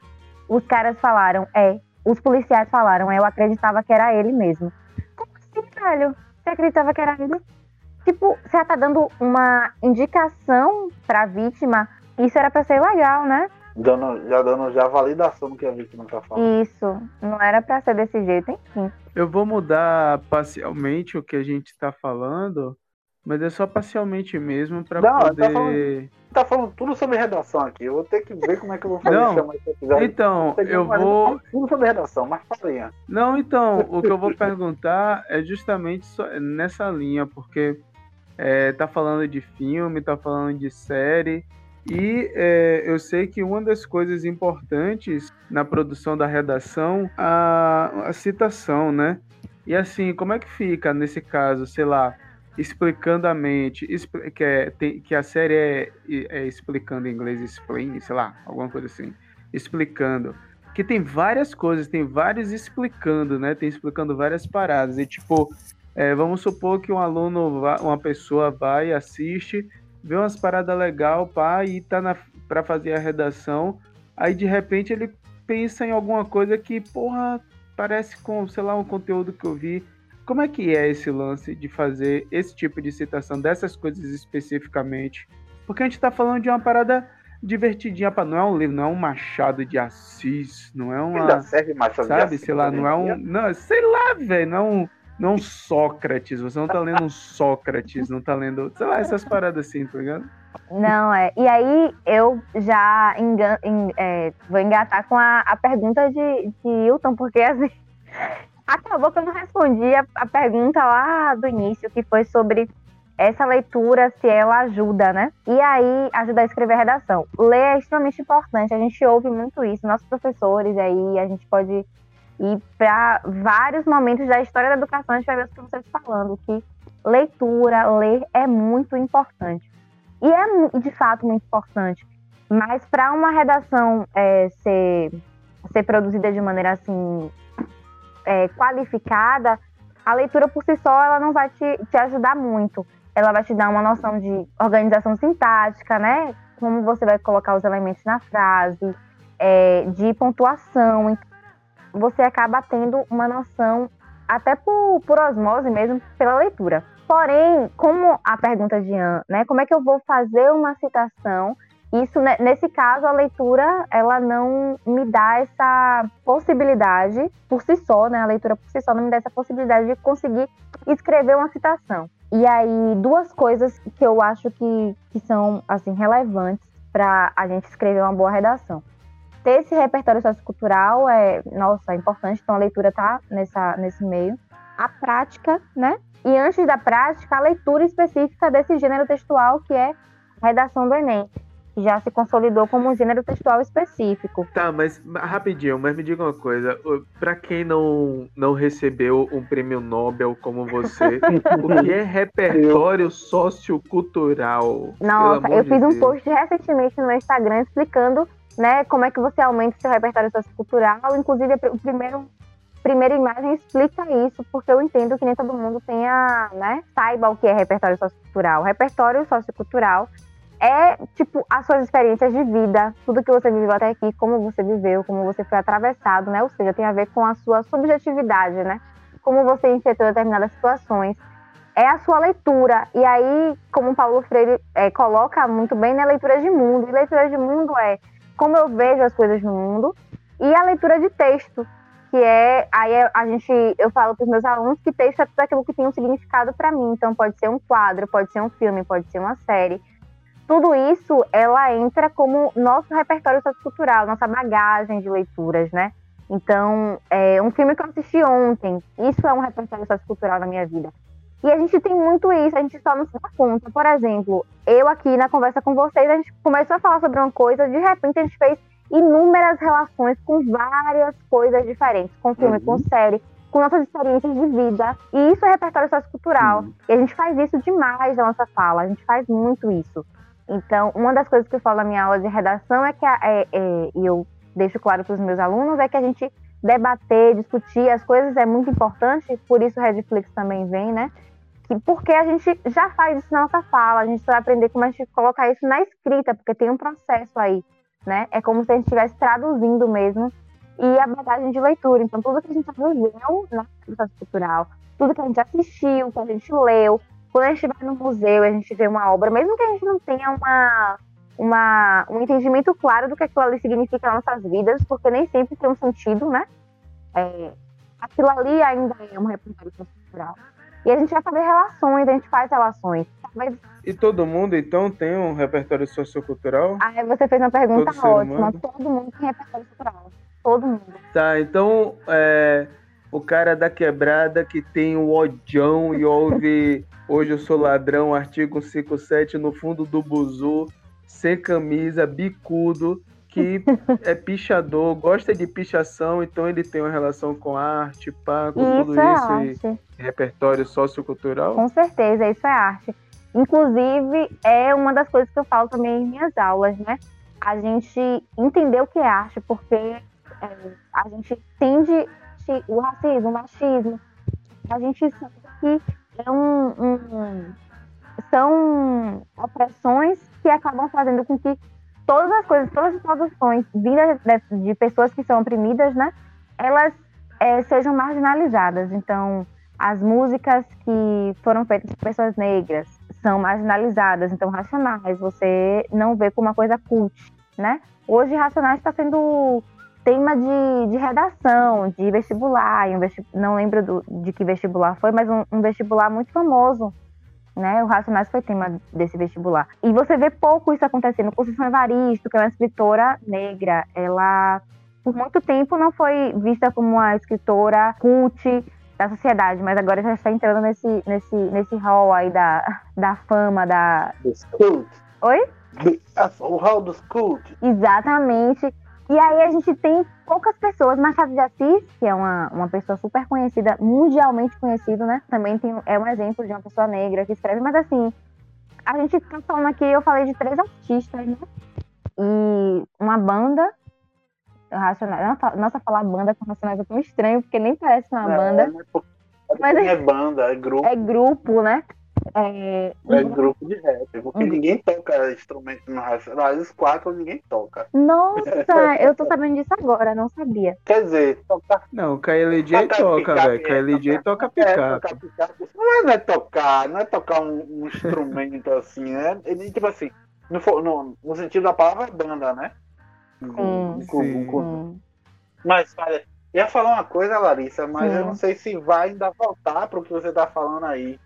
os caras falaram, é, os policiais falaram, eu acreditava que era ele mesmo. Como assim, velho? Você acreditava que era ele? Tipo, você tá dando uma indicação pra vítima, isso era pra ser legal, né? Dando, já dando já validação do que a vítima tá falando. Isso, não era pra ser desse jeito, enfim. Eu vou mudar parcialmente o que a gente tá falando mas é só parcialmente mesmo para poder. Tá falando, tá falando, tudo sobre redação aqui. Eu vou ter que ver como é que eu vou fazer não, esse episódio. Então, eu, eu vou. Tudo sobre redação, mas falinha. Não, então, o que eu vou perguntar é justamente nessa linha, porque é, tá falando de filme, tá falando de série. E é, eu sei que uma das coisas importantes na produção da redação a, a citação, né? E assim, como é que fica nesse caso, sei lá, explicando a mente, que, é, tem, que a série é, é, explicando em inglês, explain, sei lá, alguma coisa assim, explicando. Que tem várias coisas, tem vários explicando, né? Tem explicando várias paradas. E tipo, é, vamos supor que um aluno, uma pessoa vai, assiste, vê umas paradas legal, pá, e tá na, pra fazer a redação. Aí de repente ele pensa em alguma coisa que, porra, parece com, sei lá, um conteúdo que eu vi como é que é esse lance de fazer esse tipo de citação dessas coisas especificamente? Porque a gente está falando de uma parada divertidinha, para não é um livro, não é um Machado de Assis, não é uma. Ainda serve Machado sabe, de Assis. sei lá, não é um. Não, sei lá, velho, não é um. Não é um Sócrates, você não tá lendo um Sócrates, não tá lendo, sei lá, essas paradas assim, tá ligado? Não, é. E aí eu já engan, en, é, vou engatar com a, a pergunta de, de Hilton, porque assim, acabou que eu não respondi a, a pergunta lá do início, que foi sobre essa leitura, se ela ajuda, né? E aí, ajudar a escrever a redação. Ler é extremamente importante, a gente ouve muito isso, nossos professores aí, a gente pode ir para vários momentos da história da educação, a gente vai ver os professores falando que leitura, ler é muito importante. E é, de fato, muito importante. Mas para uma redação é, ser, ser produzida de maneira assim é, qualificada, a leitura por si só ela não vai te, te ajudar muito. Ela vai te dar uma noção de organização sintática, né? Como você vai colocar os elementos na frase, é, de pontuação. Então, você acaba tendo uma noção, até por, por osmose mesmo, pela leitura. Porém, como a pergunta de Ian, né? Como é que eu vou fazer uma citação isso, né, nesse caso, a leitura, ela não me dá essa possibilidade por si só, né? A leitura por si só não me dá essa possibilidade de conseguir escrever uma citação. E aí, duas coisas que eu acho que, que são assim relevantes para a gente escrever uma boa redação. Ter esse repertório sociocultural é, nossa, é importante, então a leitura tá nessa, nesse meio. A prática, né? E antes da prática, a leitura específica desse gênero textual que é redação do Enem já se consolidou como um gênero textual específico. Tá, mas rapidinho, mas me diga uma coisa, para quem não, não recebeu um prêmio Nobel como você, o que é repertório sociocultural? Nossa, eu fiz um post recentemente no meu Instagram explicando, né, como é que você aumenta seu repertório sociocultural, inclusive o primeiro primeira imagem explica isso, porque eu entendo que nem todo mundo tenha, né, saiba o que é repertório sociocultural. Repertório sociocultural é tipo as suas experiências de vida, tudo que você viveu até aqui, como você viveu, como você foi atravessado, né? Ou seja, tem a ver com a sua subjetividade, né? Como você enfrentou determinadas situações. É a sua leitura. E aí, como Paulo Freire é, coloca muito bem, né? Leitura de mundo. E leitura de mundo é como eu vejo as coisas no mundo. E a leitura de texto, que é aí a gente eu falo para os meus alunos que texto é tudo aquilo que tem um significado para mim. Então pode ser um quadro, pode ser um filme, pode ser uma série tudo isso ela entra como nosso repertório sociocultural, nossa bagagem de leituras, né? Então, é um filme que eu assisti ontem, isso é um repertório sociocultural na minha vida. E a gente tem muito isso, a gente só não se dá conta. Por exemplo, eu aqui na conversa com vocês, a gente começou a falar sobre uma coisa, de repente a gente fez inúmeras relações com várias coisas diferentes, com filme, uhum. com série, com nossas experiências de vida. E isso é repertório sociocultural. Uhum. E a gente faz isso demais na nossa fala, a gente faz muito isso. Então, uma das coisas que eu falo na minha aula de redação é que, é, é, e eu deixo claro para os meus alunos, é que a gente debater, discutir as coisas é muito importante, por isso o Redflix também vem, né? Que, porque a gente já faz isso na nossa fala, a gente vai aprender como a gente colocar isso na escrita, porque tem um processo aí, né? É como se a gente estivesse traduzindo mesmo, e a bagagem de leitura. Então, tudo que a gente viveu na educação cultural, tudo que a gente assistiu, que a gente leu, quando a gente vai no museu e a gente vê uma obra, mesmo que a gente não tenha uma, uma, um entendimento claro do que aquilo ali significa nas nossas vidas, porque nem sempre tem um sentido, né? É, aquilo ali ainda é uma representação cultural. E a gente vai fazer relações, a gente faz relações. Mas... E todo mundo, então, tem um repertório sociocultural? Ah, você fez uma pergunta todo ótima. Todo mundo tem repertório cultural. Todo mundo. Tá, então, é, o cara da quebrada que tem o odião e ouve Hoje eu sou ladrão, artigo 57, no fundo do buzu, sem camisa, bicudo, que é pichador, gosta de pichação, então ele tem uma relação com arte, pá, com isso tudo é isso arte. e repertório sociocultural? Com certeza, isso é arte. Inclusive, é uma das coisas que eu falo também em minhas aulas, né? A gente entender o que é arte, porque é, a gente tende o racismo, o machismo, a gente sabe que é um, um, são opressões que acabam fazendo com que todas as coisas, todas as produções vindas de, de pessoas que são oprimidas, né, elas é, sejam marginalizadas. Então, as músicas que foram feitas por pessoas negras são marginalizadas. Então, Racionais, você não vê como uma coisa cult, né? Hoje, Racionais está sendo tema de, de redação, de vestibular, um vestib... não lembro do, de que vestibular foi, mas um, um, vestibular muito famoso, né? O Racionais foi tema desse vestibular. E você vê pouco isso acontecendo. Conceição Evaristo, que é uma escritora negra, ela por muito tempo não foi vista como uma escritora cult da sociedade, mas agora já está entrando nesse, nesse, nesse hall aí da, da fama, da... Dos cult. Oi? O hall dos cult. Exatamente. E aí a gente tem poucas pessoas. Machado de Assis, que é uma, uma pessoa super conhecida, mundialmente conhecido, né? Também tem, é um exemplo de uma pessoa negra que escreve. Mas assim, a gente tá falando aqui, eu falei de três artistas, né? E uma banda. Racionais. Nossa, falar banda com Racionais é tão estranho, porque nem parece uma é, banda. Mas é, é banda, é grupo. É grupo, né? É, é grupo de rap, porque uhum. ninguém toca instrumento no Racionais, os quatro ninguém toca. Nossa, eu tô sabendo disso agora, não sabia. Quer dizer, tocar. Não, o KLJ toca, velho. KLJ toca picape. É, não é, não é tocar, não é tocar um, um instrumento assim, né? Ele, tipo assim, no, no, no sentido da palavra banda, né? Sim, sim. sim. Mas, olha, ia falar uma coisa, Larissa, mas sim. eu não sei se vai ainda voltar pro que você tá falando aí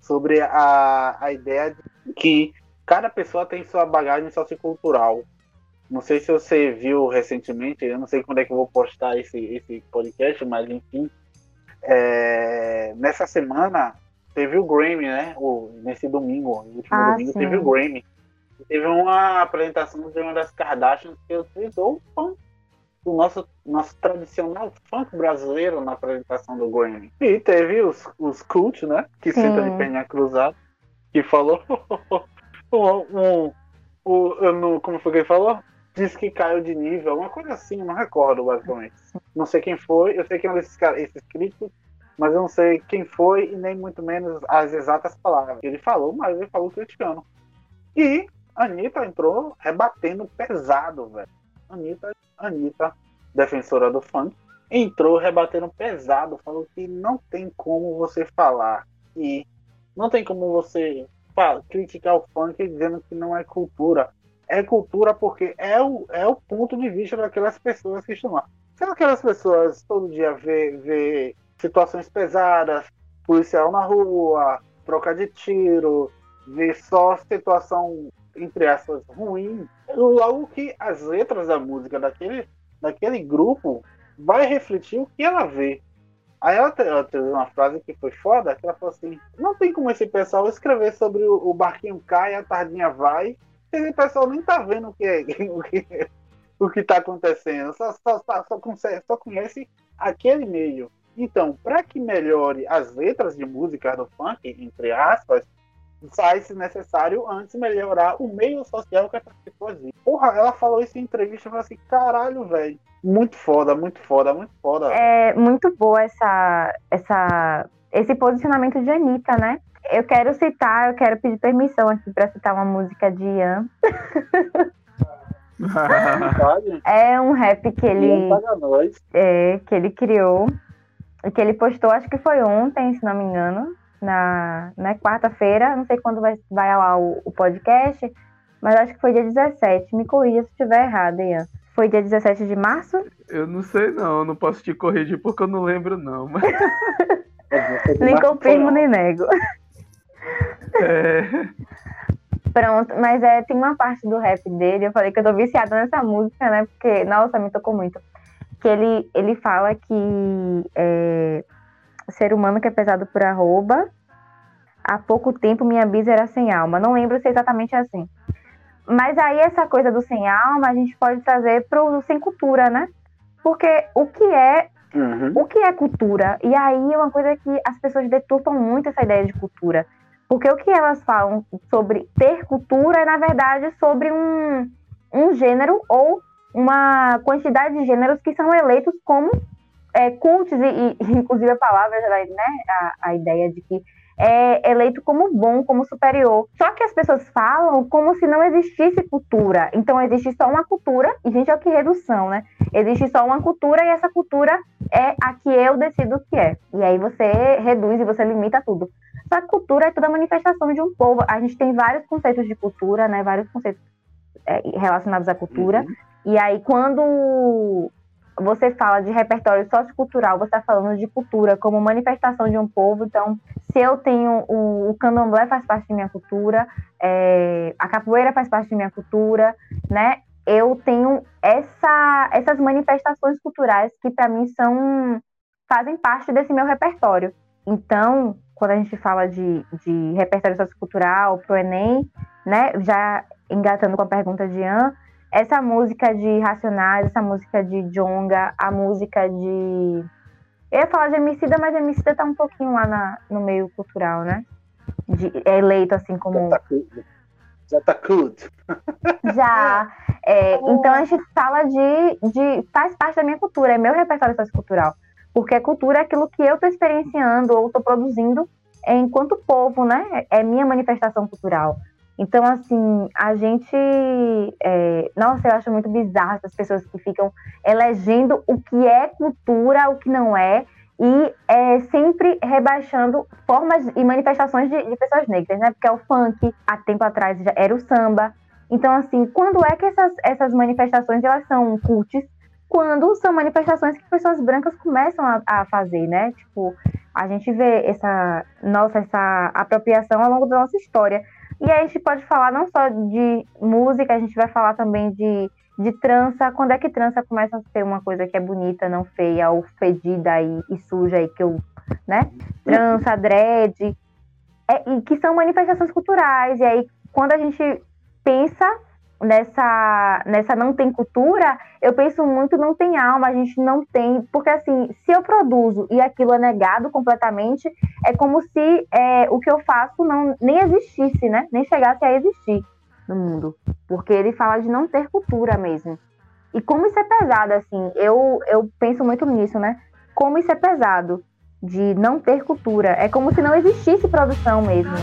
sobre a, a ideia de que cada pessoa tem sua bagagem sociocultural. Não sei se você viu recentemente, eu não sei quando é que eu vou postar esse, esse podcast, mas enfim. É, nessa semana teve o Grammy, né? O, nesse domingo, no último Ah, domingo, sim. teve o Grammy. Teve uma apresentação de uma das Kardashians que utilizou o funk, o nosso, nosso tradicional funk brasileiro na apresentação do Grammy. E teve os, os cult, né? Que Sim. sentam de perna cruzada, que falou. um, um, não- como foi que ele falou? Diz que caiu de nível, uma coisa assim, não recordo basicamente. Não sei quem foi, eu sei quem é um caras, esses críticos, mas eu não sei quem foi e nem muito menos as exatas palavras. Ele falou, mas ele falou criticando. E a Anitta entrou rebatendo pesado, velho. Anitta, Anitta, defensora do funk, entrou rebatendo pesado, falou que não tem como você falar e não tem como você criticar o funk dizendo que não é cultura. É cultura porque é o, é o ponto de vista daquelas pessoas que estão lá. Se aquelas pessoas todo dia vê, vê situações pesadas, policial na rua, troca de tiro, vê só situação, entre aspas, ruim, logo que as letras da música daquele, daquele grupo vai refletir o que ela vê. Aí ela, te- ela teve uma frase que foi foda, que ela falou assim, não tem como esse pessoal escrever sobre o, o barquinho cai, a tardinha vai, esse pessoal nem tá vendo o que é, o que, o que tá acontecendo, só, só, só, só, só conhece aquele meio. Então, para que melhore as letras de música do funk, entre aspas, faz-se necessário antes melhorar o meio social que essas pessoas vivem. Porra, ela falou isso em entrevista, eu falei assim, caralho, velho. Muito foda, muito foda, muito foda. É muito boa essa, essa, esse posicionamento de Anitta, né? Eu quero citar, eu quero pedir permissão aqui para citar uma música de Ian. É um rap que ele, E é, que ele criou e que ele postou, acho que foi ontem, se não me engano, na, na quarta-feira. Não sei quando vai, vai ao ar o, o podcast, mas acho que foi dia 17. Me corrija se estiver errado, Ian. Foi dia 17 de março? Eu não sei não, não posso te corrigir porque eu não lembro não. Mas Nem confirmo, nem nego. é, Pronto, mas é, tem uma parte do rap dele, eu falei que eu tô viciada nessa música, né? Porque, nossa, me tocou muito. Que ele, ele fala que é, ser humano que é pesado por arroba, há pouco tempo minha bisa era sem alma. Não lembro se é exatamente assim. Mas aí essa coisa do sem alma a gente pode trazer pro sem cultura, né? Porque o que é Uhum. o que é cultura? E aí é uma coisa que as pessoas deturpam muito essa ideia de cultura. Porque o que elas falam sobre ter cultura é, na verdade, sobre um, um gênero ou uma quantidade de gêneros que são eleitos como é, cultos, e, e, inclusive a palavra, né, a, a ideia de que é eleito como bom, como superior. Só que as pessoas falam como se não existisse cultura. Então existe só uma cultura, e gente, olha que redução, né? Existe só uma cultura e essa cultura é a que eu decido o que é. E aí você reduz e você limita tudo. Só que cultura é toda a manifestação de um povo. A gente tem vários conceitos de cultura, né? Vários conceitos é, relacionados à cultura. Uhum. E aí, quando você fala de repertório sociocultural, você está falando de cultura como manifestação de um povo. Então, se eu tenho o, o candomblé faz parte da minha cultura, é, a capoeira faz parte da minha cultura, né? Eu tenho essa, essas manifestações culturais que para mim são fazem parte desse meu repertório. Então, quando a gente fala de, de repertório sociocultural para o Enem, né? Já engatando com a pergunta de Ian, essa música de Racionais, essa música de Jonga, a música de. Eu ia falar de Emicida, mas Emicida tá um pouquinho lá na, no meio cultural, né? De, é eleito assim como. Já tá. Já tá. Já. É, então a gente fala de, de. faz parte da minha cultura, é meu repertório sociocultural. Porque cultura é aquilo que eu tô experienciando ou tô produzindo enquanto povo, né? É minha manifestação cultural. Então, assim, a gente. É, nossa, eu acho muito bizarro essas pessoas que ficam elegendo o que é cultura, o que não é, e é, sempre rebaixando formas e manifestações de, de pessoas negras, né? Porque é o funk, há tempo atrás já era o samba. Então, assim, quando é que essas, essas manifestações elas são cultes? Quando são manifestações que pessoas brancas começam a, a fazer, né? Tipo, A gente vê essa nossa essa apropriação ao longo da nossa história. E aí a gente pode falar não só de música, a gente vai falar também de, de trança. Quando é que trança começa a ser uma coisa que é bonita, não feia, ou fedida e, e suja, e que eu, né? Trança, dread, é, e que são manifestações culturais. E aí, quando a gente pensa nessa, nessa não tem cultura, eu penso muito não tem alma, a gente não tem. Porque assim, se eu produzo e aquilo é negado completamente, é como se é, o que eu faço não nem existisse, né? Nem chegasse a existir no mundo. Porque ele fala de não ter cultura mesmo. E como isso é pesado, assim, eu, eu penso muito nisso, né? Como isso é pesado de não ter cultura. É como se não existisse produção mesmo.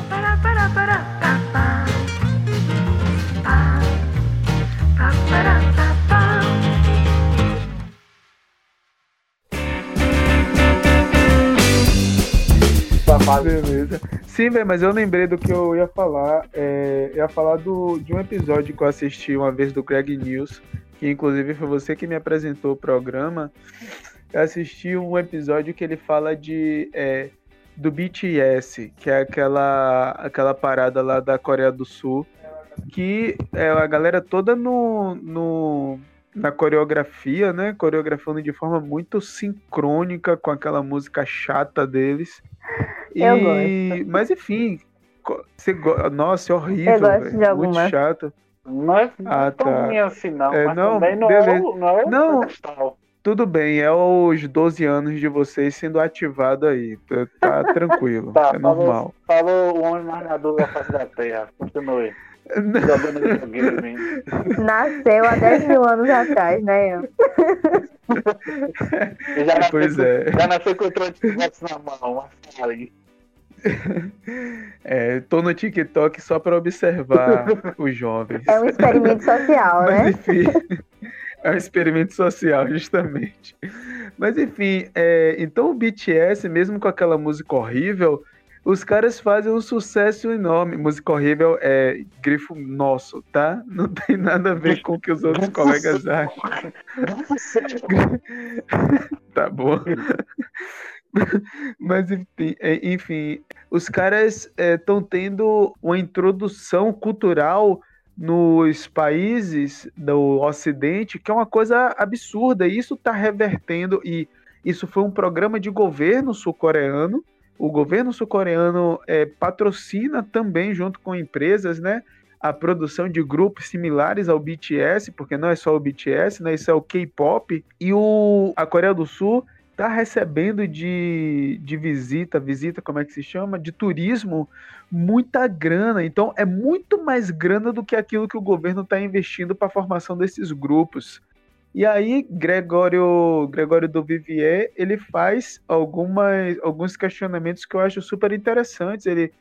Beleza. Sim, velho, mas eu lembrei do que eu ia falar. É, eu ia falar do, de um episódio que eu assisti uma vez do Greg News, que inclusive foi você que me apresentou o programa. Eu assisti um episódio que ele fala de é, do BTS, que é aquela, aquela parada lá da Coreia do Sul, que é a galera toda no, no na coreografia, né? Coreografando de forma muito sincrônica com aquela música chata deles. Eu gosto. Mas enfim, você go... nossa, é horrível, Eu gosto véio. de algumas. muito chato. Não é, não Ah, é tão tá. ruim assim, não. É, mas não, também não é, beleza. o- não é o Não. pedestal. Tudo bem, é os 12 anos de vocês sendo ativado aí. Tá, tá tranquilo, Tá, é normal. Falou o homem mais maduro da face da terra. Continue. Jogando videogame. Nasceu há 10 mil anos atrás, né? Eu? Já nasceu Pois é. Já nasceu com o Xbox na mão, falem. É, tô no TikTok só pra observar os jovens. É um experimento social, Mas né? enfim, é um experimento social, justamente. Mas enfim, é, então o BTS, mesmo com aquela música horrível, os caras fazem um sucesso enorme. Música horrível é grifo nosso, tá? Não tem nada a ver com o que os outros colegas acham. Tá bom. Mas enfim, é, enfim, os caras estão tendo uma introdução cultural nos países do Ocidente que é uma coisa absurda. E isso está revertendo. E isso foi um programa de governo sul-coreano. O governo sul-coreano é, patrocina também, junto com empresas, né? A produção de grupos similares ao BTS, porque não é só o BTS, né? Isso é o K-pop. E o, a Coreia do Sul está recebendo de, de visita, visita, como é que se chama? De turismo, muita grana. Então é muito mais grana do que aquilo que o governo está investindo para a formação desses grupos. E aí, Gregório, Gregório do Vivier, ele faz algumas, alguns questionamentos que eu acho super interessantes. Ele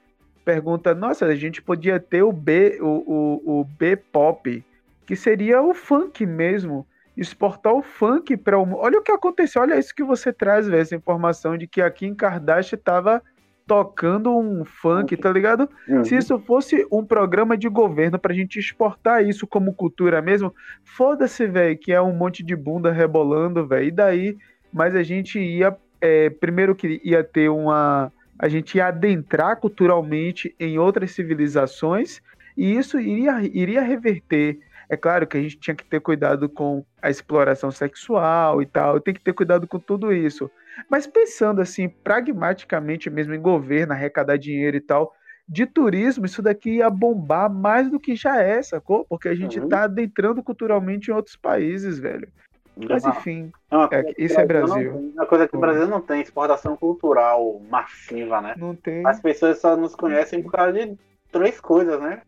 pergunta: nossa, a gente podia ter o B, o, o, o B-pop, que seria o funk mesmo exportar o funk para o Olha o que aconteceu, olha isso que você traz, velho, essa informação de que aqui em Kardashian tava tocando um funk, tá ligado? Uhum. Se isso fosse um programa de governo pra gente exportar isso como cultura mesmo, foda-se, velho, que é um monte de bunda rebolando, velho. E daí, mas a gente ia é, primeiro que ia ter uma a gente ia adentrar culturalmente em outras civilizações e isso iria, iria reverter é claro que a gente tinha que ter cuidado com a exploração sexual e tal, tem que ter cuidado com tudo isso. Mas pensando assim, pragmaticamente mesmo em governo, arrecadar dinheiro e tal, de turismo, isso daqui ia bombar mais do que já é, sacou? Porque a gente Uhum. tá adentrando culturalmente em outros países, velho. Mas Uma- enfim, é é, isso é o não Brasil. tem. Uma coisa que o Brasil não tem, exportação cultural massiva, né? não tem. As pessoas só nos conhecem por causa de três coisas, né?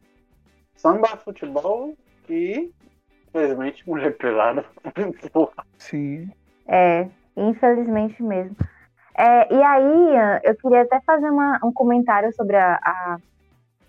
Samba, futebol e, infelizmente, mulher pelada. Sim. É, infelizmente mesmo. É, e aí, Ian, eu queria até fazer uma- um comentário sobre a, a,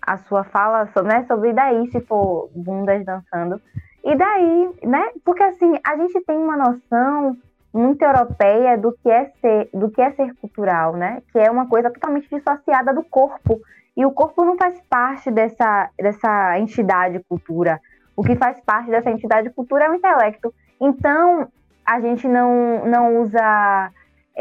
a sua fala, sobre, né, sobre daí, se for bundas dançando. E daí, né? Porque assim, a gente tem uma noção muito europeia do que é ser, do que é ser cultural, né? Que é uma coisa totalmente dissociada do corpo. E o corpo não faz parte dessa, dessa entidade cultura. O que faz parte dessa entidade cultura é o intelecto. Então, a gente não, não usa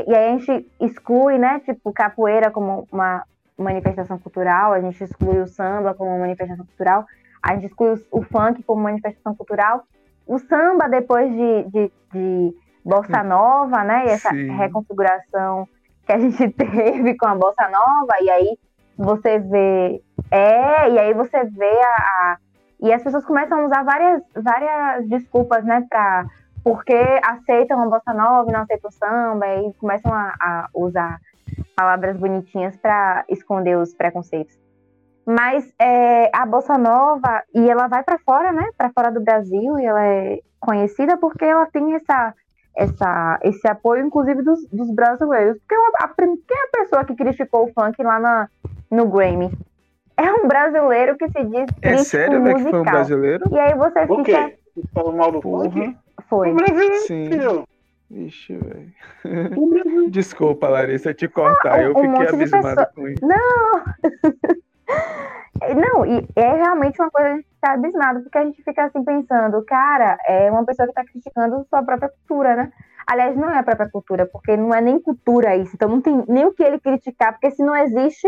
E aí a gente exclui, né, tipo, capoeira como uma manifestação cultural, a gente exclui o samba como uma manifestação cultural, a gente exclui o, o funk como manifestação cultural. O samba, depois de, de, de Bossa Nova, né, e essa Sim. reconfiguração que a gente teve com a Bossa Nova, e aí você vê. É, e aí você vê a, a. e as pessoas começam a usar várias, várias desculpas, né, pra porque aceitam a bossa nova e não aceitam o samba, e começam a, a usar palavras bonitinhas para esconder os preconceitos. Mas é, a bossa nova, e ela vai para fora, né, para fora do Brasil, e ela é conhecida porque ela tem essa, essa, esse apoio, inclusive, dos, dos brasileiros. Porque a, quem é a pessoa que criticou o funk lá na, no Grammy? É um brasileiro que se diz É sério, musical. que foi um brasileiro? E aí você fica... O quê? Falou mal do funk? Foi. Sim. Vixe, velho. Desculpa, Larissa, te cortar. Ah, eu fiquei abismado pessoa... com isso. Não! Não, e é realmente uma coisa de ficar abismado, porque a gente fica assim pensando, cara, é uma pessoa que está criticando sua própria cultura, né? Aliás, não é a própria cultura, porque não é nem cultura isso, então não tem nem o que ele criticar, porque se não existe,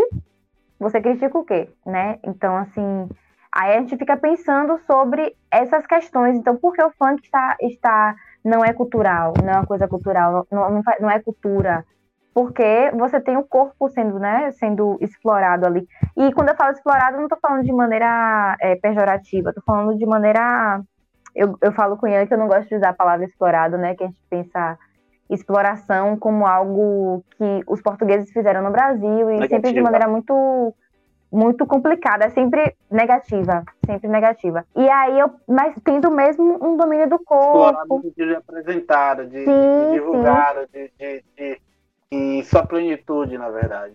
você critica o quê, né? Então, assim, Aí a gente fica pensando sobre essas questões. Então, por que o funk está, está não é cultural, não é uma coisa cultural, não, não, é cultura? Porque você tem o corpo sendo, né, sendo explorado ali. E quando eu falo explorado, não estou falando de maneira é, pejorativa, estou falando de maneira. Eu, eu falo com ele que eu não gosto de usar a palavra explorado, né? Que a gente pensa exploração como algo que os portugueses fizeram no Brasil e Negativa. sempre de maneira muito muito complicada, é sempre negativa, sempre negativa. E aí eu, mas tendo mesmo um domínio do corpo. De apresentar, de, sim, de divulgar, de, de, de, em sua plenitude, na verdade.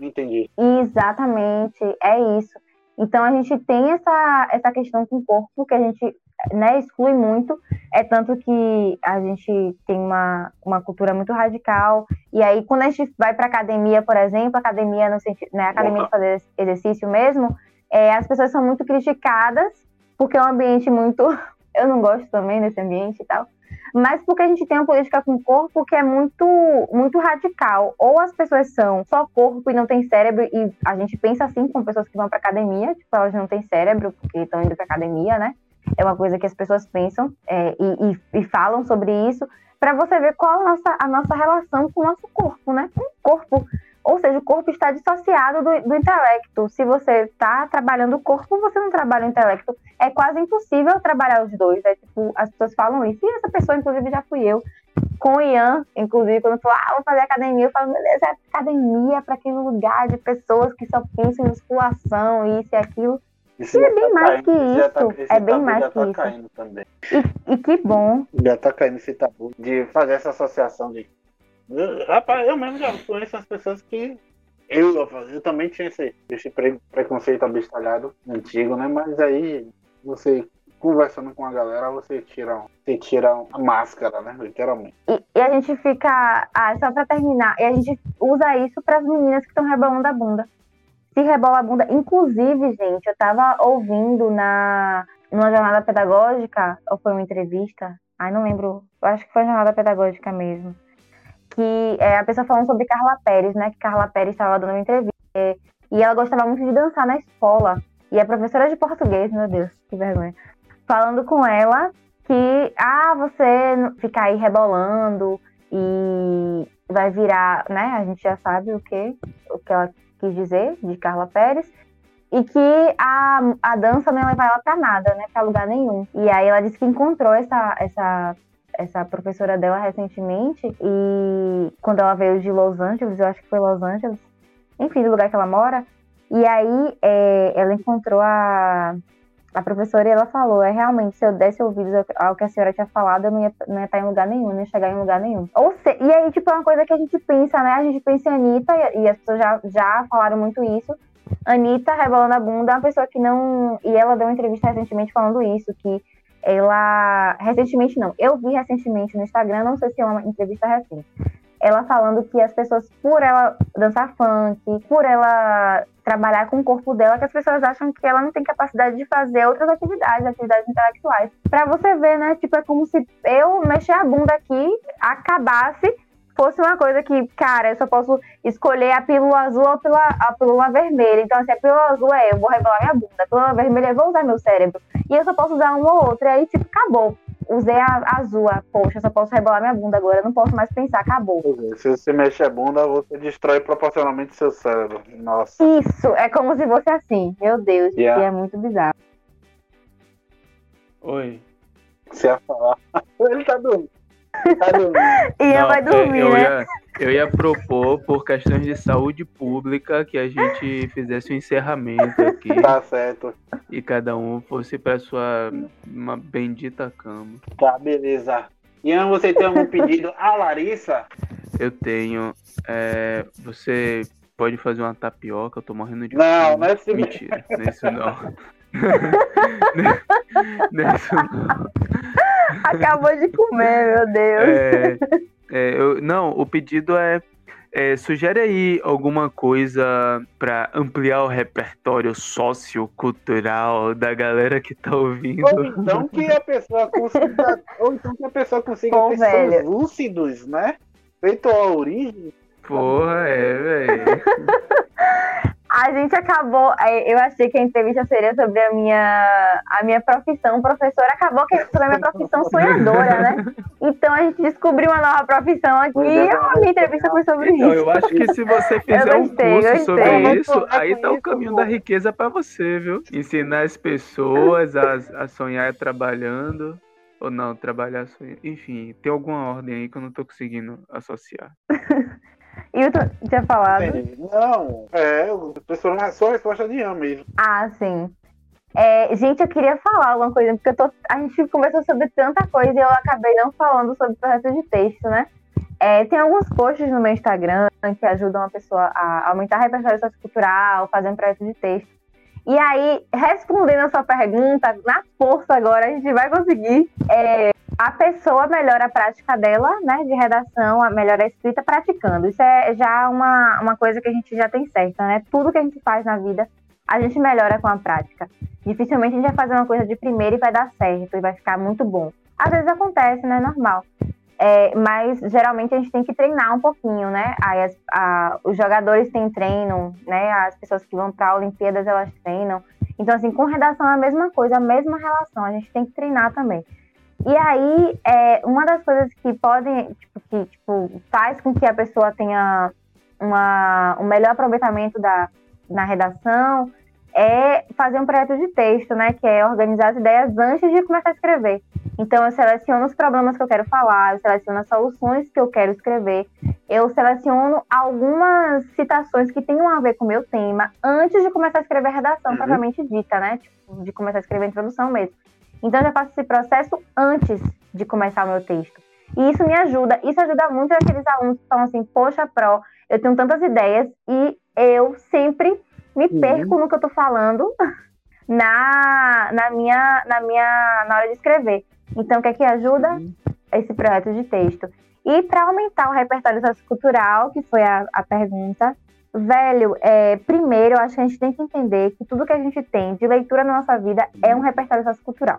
Entendi. Exatamente, é isso. Então a gente tem essa, essa questão com o corpo que a gente né, exclui muito. É tanto que a gente tem uma, uma cultura muito radical. E aí, quando a gente vai para academia, por exemplo, academia no sentido, né, academia de fazer exercício mesmo, é, as pessoas são muito criticadas, porque é um ambiente muito. Eu não gosto também desse ambiente e tal. Mas porque a gente tem uma política com o corpo que é muito, muito radical. Ou as pessoas são só corpo e não tem cérebro, e a gente pensa assim com pessoas que vão para academia, tipo, elas não têm cérebro porque estão indo para academia, né? é uma coisa que as pessoas pensam é, e, e, e, falam sobre isso, para você ver qual a nossa, a nossa relação com o nosso corpo, né? Com o corpo. Ou seja, o corpo está dissociado do, do intelecto. Se você está trabalhando o corpo, você não trabalha o intelecto. É quase impossível trabalhar os dois. É, tipo, as pessoas falam isso. E essa pessoa, inclusive, já fui eu. Com o Ian, inclusive, quando falou, ah, vou fazer academia, eu falo, meu Deus, é academia para aquele lugar de pessoas que só pensam em musculação, isso e aquilo. Isso e é bem tá mais caindo, que isso. Tá, é bem mais que tá isso. Caindo também. E, e, que bom. Já tá caindo esse tabu de fazer essa associação de. Rapaz, eu mesmo já conheço as pessoas que. Eu, eu também tinha esse, esse pre, preconceito abestalhado antigo, né? Mas aí você conversando com a galera, você tira, você tira a máscara, né? Literalmente. E, e a gente fica. Ah, só pra terminar, e a gente usa isso para as meninas que estão rebolando a bunda se rebola a bunda. Inclusive, gente, eu tava ouvindo na numa jornada pedagógica, ou foi uma entrevista, ai não lembro, eu acho que foi jornada pedagógica mesmo, que é, a pessoa falando sobre Carla Pérez, né, que Carla Pérez estava dando uma entrevista, e ela gostava muito de dançar na escola, e a professora de português, meu Deus, que vergonha, falando com ela que, ah, você ficar aí rebolando e vai virar, né, a gente já sabe o que, o que ela quis dizer, de Carla Pérez, e que a, a dança não ia levar ela para nada, né, para lugar nenhum. E aí ela disse que encontrou essa, essa, essa professora dela recentemente, e quando ela veio de Los Angeles, eu acho que foi Los Angeles, enfim, do lugar que ela mora, e aí é, ela encontrou a, a professora e ela falou, é realmente, se eu desse ouvidos ao que a senhora tinha falado, eu não ia, não ia estar em lugar nenhum, não ia chegar em lugar nenhum. Ou se, e aí, tipo, é uma coisa que a gente pensa, né? A gente pensa em Anitta, e, e as pessoas já, já falaram muito isso. Anitta, rebolando a bunda, uma pessoa que não. E ela deu uma entrevista recentemente falando isso, que ela. Recentemente não, eu vi recentemente no Instagram, não sei se é uma entrevista recente ela falando que as pessoas, por ela dançar funk, por ela trabalhar com o corpo dela, que as pessoas acham que ela não tem capacidade de fazer outras atividades, atividades intelectuais. Para você ver, né? Tipo, é como se eu mexer a bunda aqui acabasse fosse uma coisa que, cara, eu só posso escolher a pílula azul ou a pílula, a pílula vermelha. Então, assim, a pílula azul é eu vou rebolar minha bunda, a pílula vermelha é eu vou usar meu cérebro. E eu só posso usar uma ou outra. E aí, tipo, acabou. Usei a azul, a, poxa, eu só posso rebolar minha bunda agora, eu não posso mais pensar, acabou. Se você mexe a bunda, você destrói proporcionalmente seu cérebro. Nossa. Isso, é como se fosse assim. Meu Deus, Yeah. é muito bizarro. Oi. Você ia falar. Ele tá dormindo. Tá. Ian Não, vai é, dormir, eu né? Ia, eu ia propor, por questões de saúde pública, que a gente fizesse um encerramento aqui Tá certo. e cada um fosse pra sua uma bendita cama. Tá, beleza. Ian, você tem algum pedido? A Larissa? Eu tenho. é, você pode fazer uma tapioca, eu tô morrendo de Não, fome. não é assim. Mentira, não é isso não. não é isso não. Acabou de comer, meu Deus. É, é, eu- não, o pedido é, é, sugere aí alguma coisa pra ampliar o repertório sociocultural da galera que tá ouvindo. Ou então que a pessoa consiga. ou então que a pessoa consiga Pô, ter velho. sonhos lúcidos, né? Feito a origem. Porra, é, velho. A gente acabou. é, Eu achei que a entrevista seria sobre a minha, a minha profissão professora. Acabou que é sobre a minha profissão sonhadora, né? Então a gente descobriu uma nova profissão aqui Pois e é, a minha entrevista foi sobre Então, isso. eu acho que se você fizer um gostei, curso gostei. sobre isso, aí tá o caminho da riqueza pra você, viu? Ensinar as pessoas a, a sonhar trabalhando. Ou não, trabalhar sonhando. Enfim, tem alguma ordem aí que eu não tô conseguindo associar. E eu tinha falado. Não, é, o pessoal só a resposta de Ian mesmo. Ah, sim. É, gente, eu queria falar alguma coisa, porque tô, a gente conversou sobre tanta coisa e eu acabei não falando sobre projeto de texto, né? É, tem alguns posts no meu Instagram que ajudam a pessoa a aumentar a repertório sociocultural, fazer um projeto de texto. E aí, respondendo a sua pergunta, na força agora, a gente vai conseguir. É, a pessoa melhora a prática dela, né, de redação, a melhora a escrita praticando. Isso é já uma, uma coisa que a gente já tem certa, né? Tudo que a gente faz na vida, a gente melhora com a prática. Dificilmente a gente vai fazer uma coisa de primeira e vai dar certo e vai ficar muito bom. Às vezes acontece, né? Normal. É, mas geralmente a gente tem que treinar um pouquinho, né? Aí as- a- os jogadores têm treino, né? As pessoas que vão para Olimpíadas elas treinam. Então, assim, com redação é a mesma coisa, a mesma relação. A gente tem que treinar também. E aí, é, uma das coisas que podem, tipo, que tipo, faz com que a pessoa tenha uma, um melhor aproveitamento da, na redação é fazer um projeto de texto, né? Que é organizar as ideias antes de começar a escrever. Então, eu seleciono os problemas que eu quero falar, eu seleciono as soluções que eu quero escrever, eu seleciono algumas citações que tenham a ver com o meu tema antes de começar a escrever a redação Uhum. propriamente dita, né? Tipo, de começar a escrever a introdução mesmo. Então, eu já faço esse processo antes de começar o meu texto. E isso me ajuda, isso ajuda muito aqueles alunos que falam assim, poxa, Pro, eu tenho tantas ideias e eu sempre me Uhum. perco no que eu tô falando na, na, minha, na minha na hora de escrever. Então, o que é que ajuda? Uhum. Esse projeto de texto. E para aumentar o repertório sociocultural, que foi a, a pergunta, velho, é, primeiro eu acho que a gente tem que entender que tudo que a gente tem de leitura na nossa vida é um repertório sociocultural.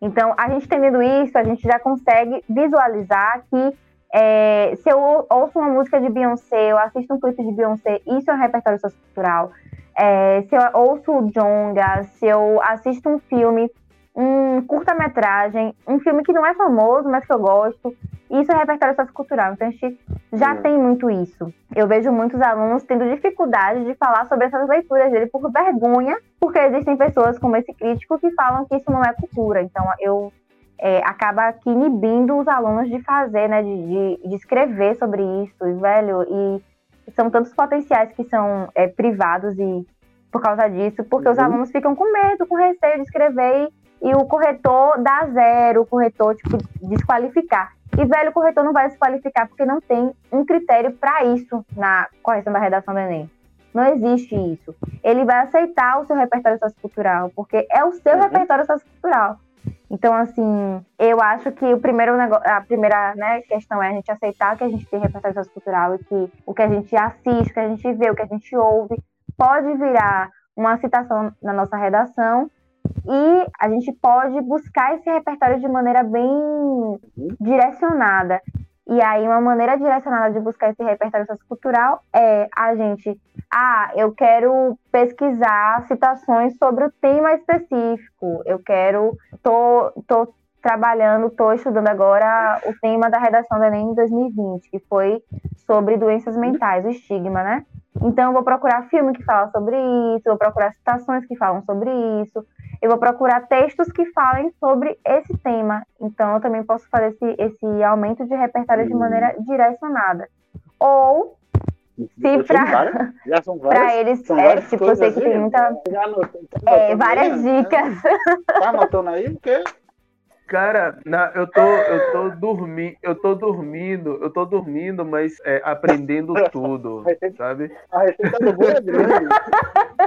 Então, a gente entendendo isso, a gente já consegue visualizar que é, se eu ou- ouço uma música de Beyoncé, eu assisto um clipe de Beyoncé, isso é um repertório sociocultural. É, se eu ouço o Jonga, se eu assisto um filme, um curta-metragem, um filme que não é famoso, mas que eu gosto, isso é repertório sociocultural. Então a gente já tem muito isso. Eu vejo muitos alunos tendo dificuldade de falar sobre essas leituras dele por vergonha, porque existem pessoas como esse crítico que falam que isso não é cultura. Então eu é, acaba aqui inibindo os alunos de fazer, né, de, de, de escrever sobre isso, e, velho, e são tantos potenciais que são é, privados e por causa disso, porque os Uhum. alunos ficam com medo, com receio de escrever e, e o corretor dá zero, o corretor, tipo, desqualificar. E, velho, o corretor não vai desqualificar porque não tem um critério para isso na correção da redação do Enem. Não existe isso. Ele vai aceitar o seu repertório sociocultural, porque é o seu Uhum. repertório sociocultural. Então, assim, eu acho que o primeiro negócio, a primeira né, questão é a gente aceitar que a gente tem repertório sociocultural e que o que a gente assiste, o que a gente vê, o que a gente ouve, pode virar uma citação na nossa redação e a gente pode buscar esse repertório de maneira bem direcionada. E aí, uma maneira direcionada de buscar esse repertório sociocultural é a gente, ah, eu quero pesquisar citações sobre o tema específico, eu quero, tô, tô trabalhando, tô estudando agora o tema da redação do Enem 2020, que foi sobre doenças mentais, o estigma, né? Então, eu vou procurar filme que fala sobre isso, vou procurar citações que falam sobre isso, eu vou procurar textos que falem sobre esse tema. Então, eu também posso fazer esse, esse aumento de repertório de maneira direcionada. Ou, se para eles, é, tipo, eu sei que tem muita. é, várias né? dicas. Tá anotando aí o quê? Cara, na, eu tô, eu tô dormindo, eu tô dormindo, eu tô dormindo, mas é, aprendendo tudo, sabe? A receita do bolo é grande.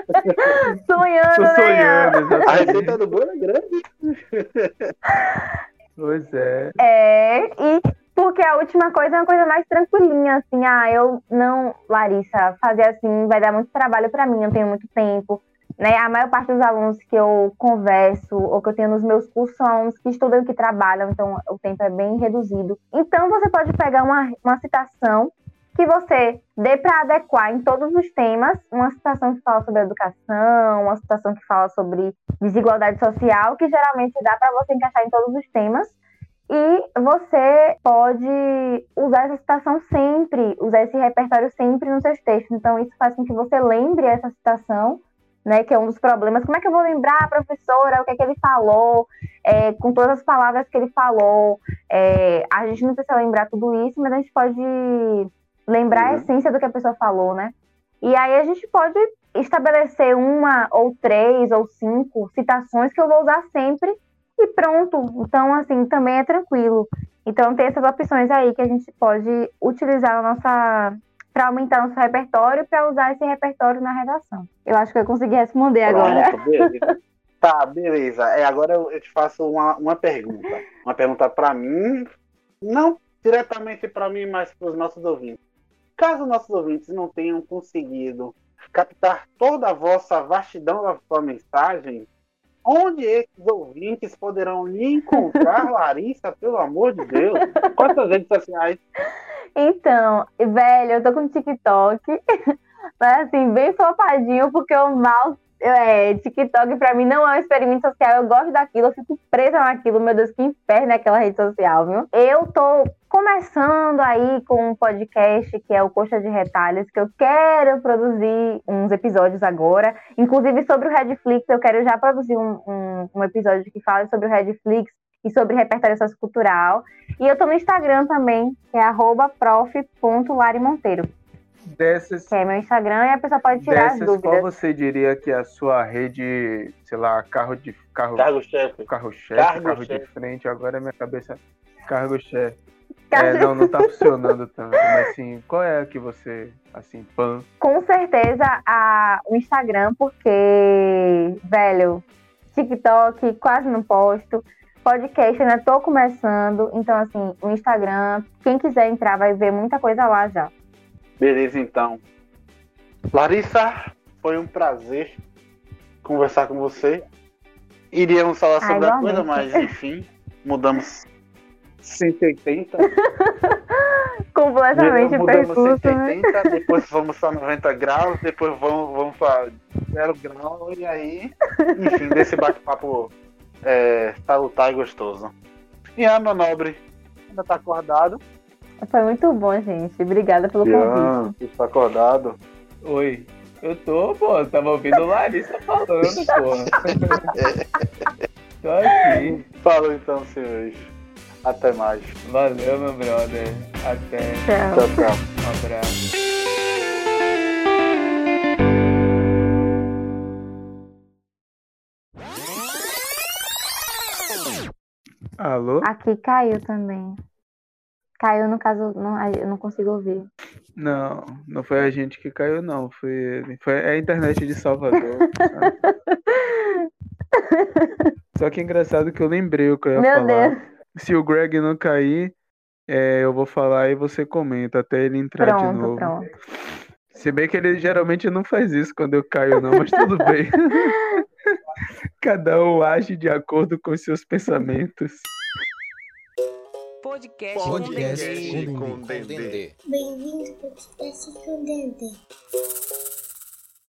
sonhando, tô sonhando, né? A receita do bolo é grande. Pois é. É, e porque a última coisa é uma coisa mais tranquilinha, assim, ah, eu não, Larissa, fazer assim vai dar muito trabalho para mim, eu tenho muito tempo né? A maior parte dos alunos que eu converso ou que eu tenho nos meus cursos são alunos que estudam e que trabalham, então o tempo é bem reduzido. Então você pode pegar uma, uma citação que você dê para adequar em todos os temas, uma citação que fala sobre educação, uma citação que fala sobre desigualdade social, que geralmente dá para você encaixar em todos os temas. E você pode usar essa citação sempre, usar esse repertório sempre nos seus textos. Então, isso faz com que você lembre essa citação né, que é um dos problemas. Como é que eu vou lembrar a professora, o que é que ele falou, é, com todas as palavras que ele falou? É, a gente não precisa lembrar tudo isso, mas a gente pode lembrar uhum. a essência do que a pessoa falou, né? E aí a gente pode estabelecer uma ou três ou cinco citações que eu vou usar sempre e pronto. Então, assim, também é tranquilo. Então, tem essas opções aí que a gente pode utilizar na nossa para aumentar nosso repertório para usar esse repertório na redação. Eu acho que eu consegui responder Pronto, agora. Beleza. Tá, beleza. É, agora eu, eu te faço uma, uma pergunta. Uma pergunta para mim, não diretamente para mim, mas para os nossos ouvintes. Caso nossos ouvintes não tenham conseguido captar toda a vossa vastidão da sua mensagem, onde esses ouvintes poderão lhe encontrar, Larissa, pelo amor de Deus? Quantas redes sociais? Então, velho, eu tô com TikTok, mas assim, bem flopadinho, porque o mal. É, TikTok pra mim não é um experimento social, eu gosto daquilo, eu fico presa naquilo, meu Deus, que inferno é aquela rede social, viu? Eu tô começando aí com um podcast que é o Coxa de Retalhos, que eu quero produzir uns episódios agora, inclusive sobre o Redflix, eu quero já produzir um, um, um episódio que fale sobre o Redflix, e sobre repertório sociocultural. E eu estou no Instagram também, que é prof.larimonteiro. Dessas, que é meu Instagram e a pessoa pode tirar dessas, as dúvidas. Qual você diria que é a sua rede, sei lá, carro de carro carro-chefe, carro-chefe, carro, carro de frente, agora minha cabeça cargo-chefe. É, não, não tá funcionando tanto, mas assim, qual é a que você, assim, pan? Com certeza a, o Instagram, porque, velho, TikTok quase não posto podcast ainda tô começando, então assim, o Instagram, quem quiser entrar vai ver muita coisa lá já. Beleza, então. Larissa, foi um prazer conversar com você. Iríamos falar sobre a coisa, mas enfim, mudamos 180. Completamente mudamos percurso, 180, né? depois vamos para 90 graus, depois vamos, vamos para 0 grau, e aí, enfim, desse bate-papo é, salutar e gostoso. E a meu nobre ainda tá acordado. Foi muito bom, gente. Obrigada pelo Ian, convite. Está acordado? Oi. Eu tô, pô, eu tava ouvindo Larissa falando, pô. tô aqui. Falou então, senhores. Até mais. Valeu, meu brother. Até. Tchau, tchau. tchau. Um abraço. Alô? Aqui caiu também. Caiu, no caso, não, eu não consigo ouvir. Não, não foi a gente que caiu, não. Foi ele. Foi a internet de Salvador. Só que é engraçado que eu lembrei o que eu ia Meu falar. Deus. Se o Greg não cair, é, eu vou falar e você comenta até ele entrar pronto, de novo. Pronto. Se bem que ele geralmente não faz isso quando eu caio, não, mas tudo bem. Cada um age de acordo com seus pensamentos. Podcast, Podcast com Dendê. com Dendê. Bem-vindo ao podcast com Dendê.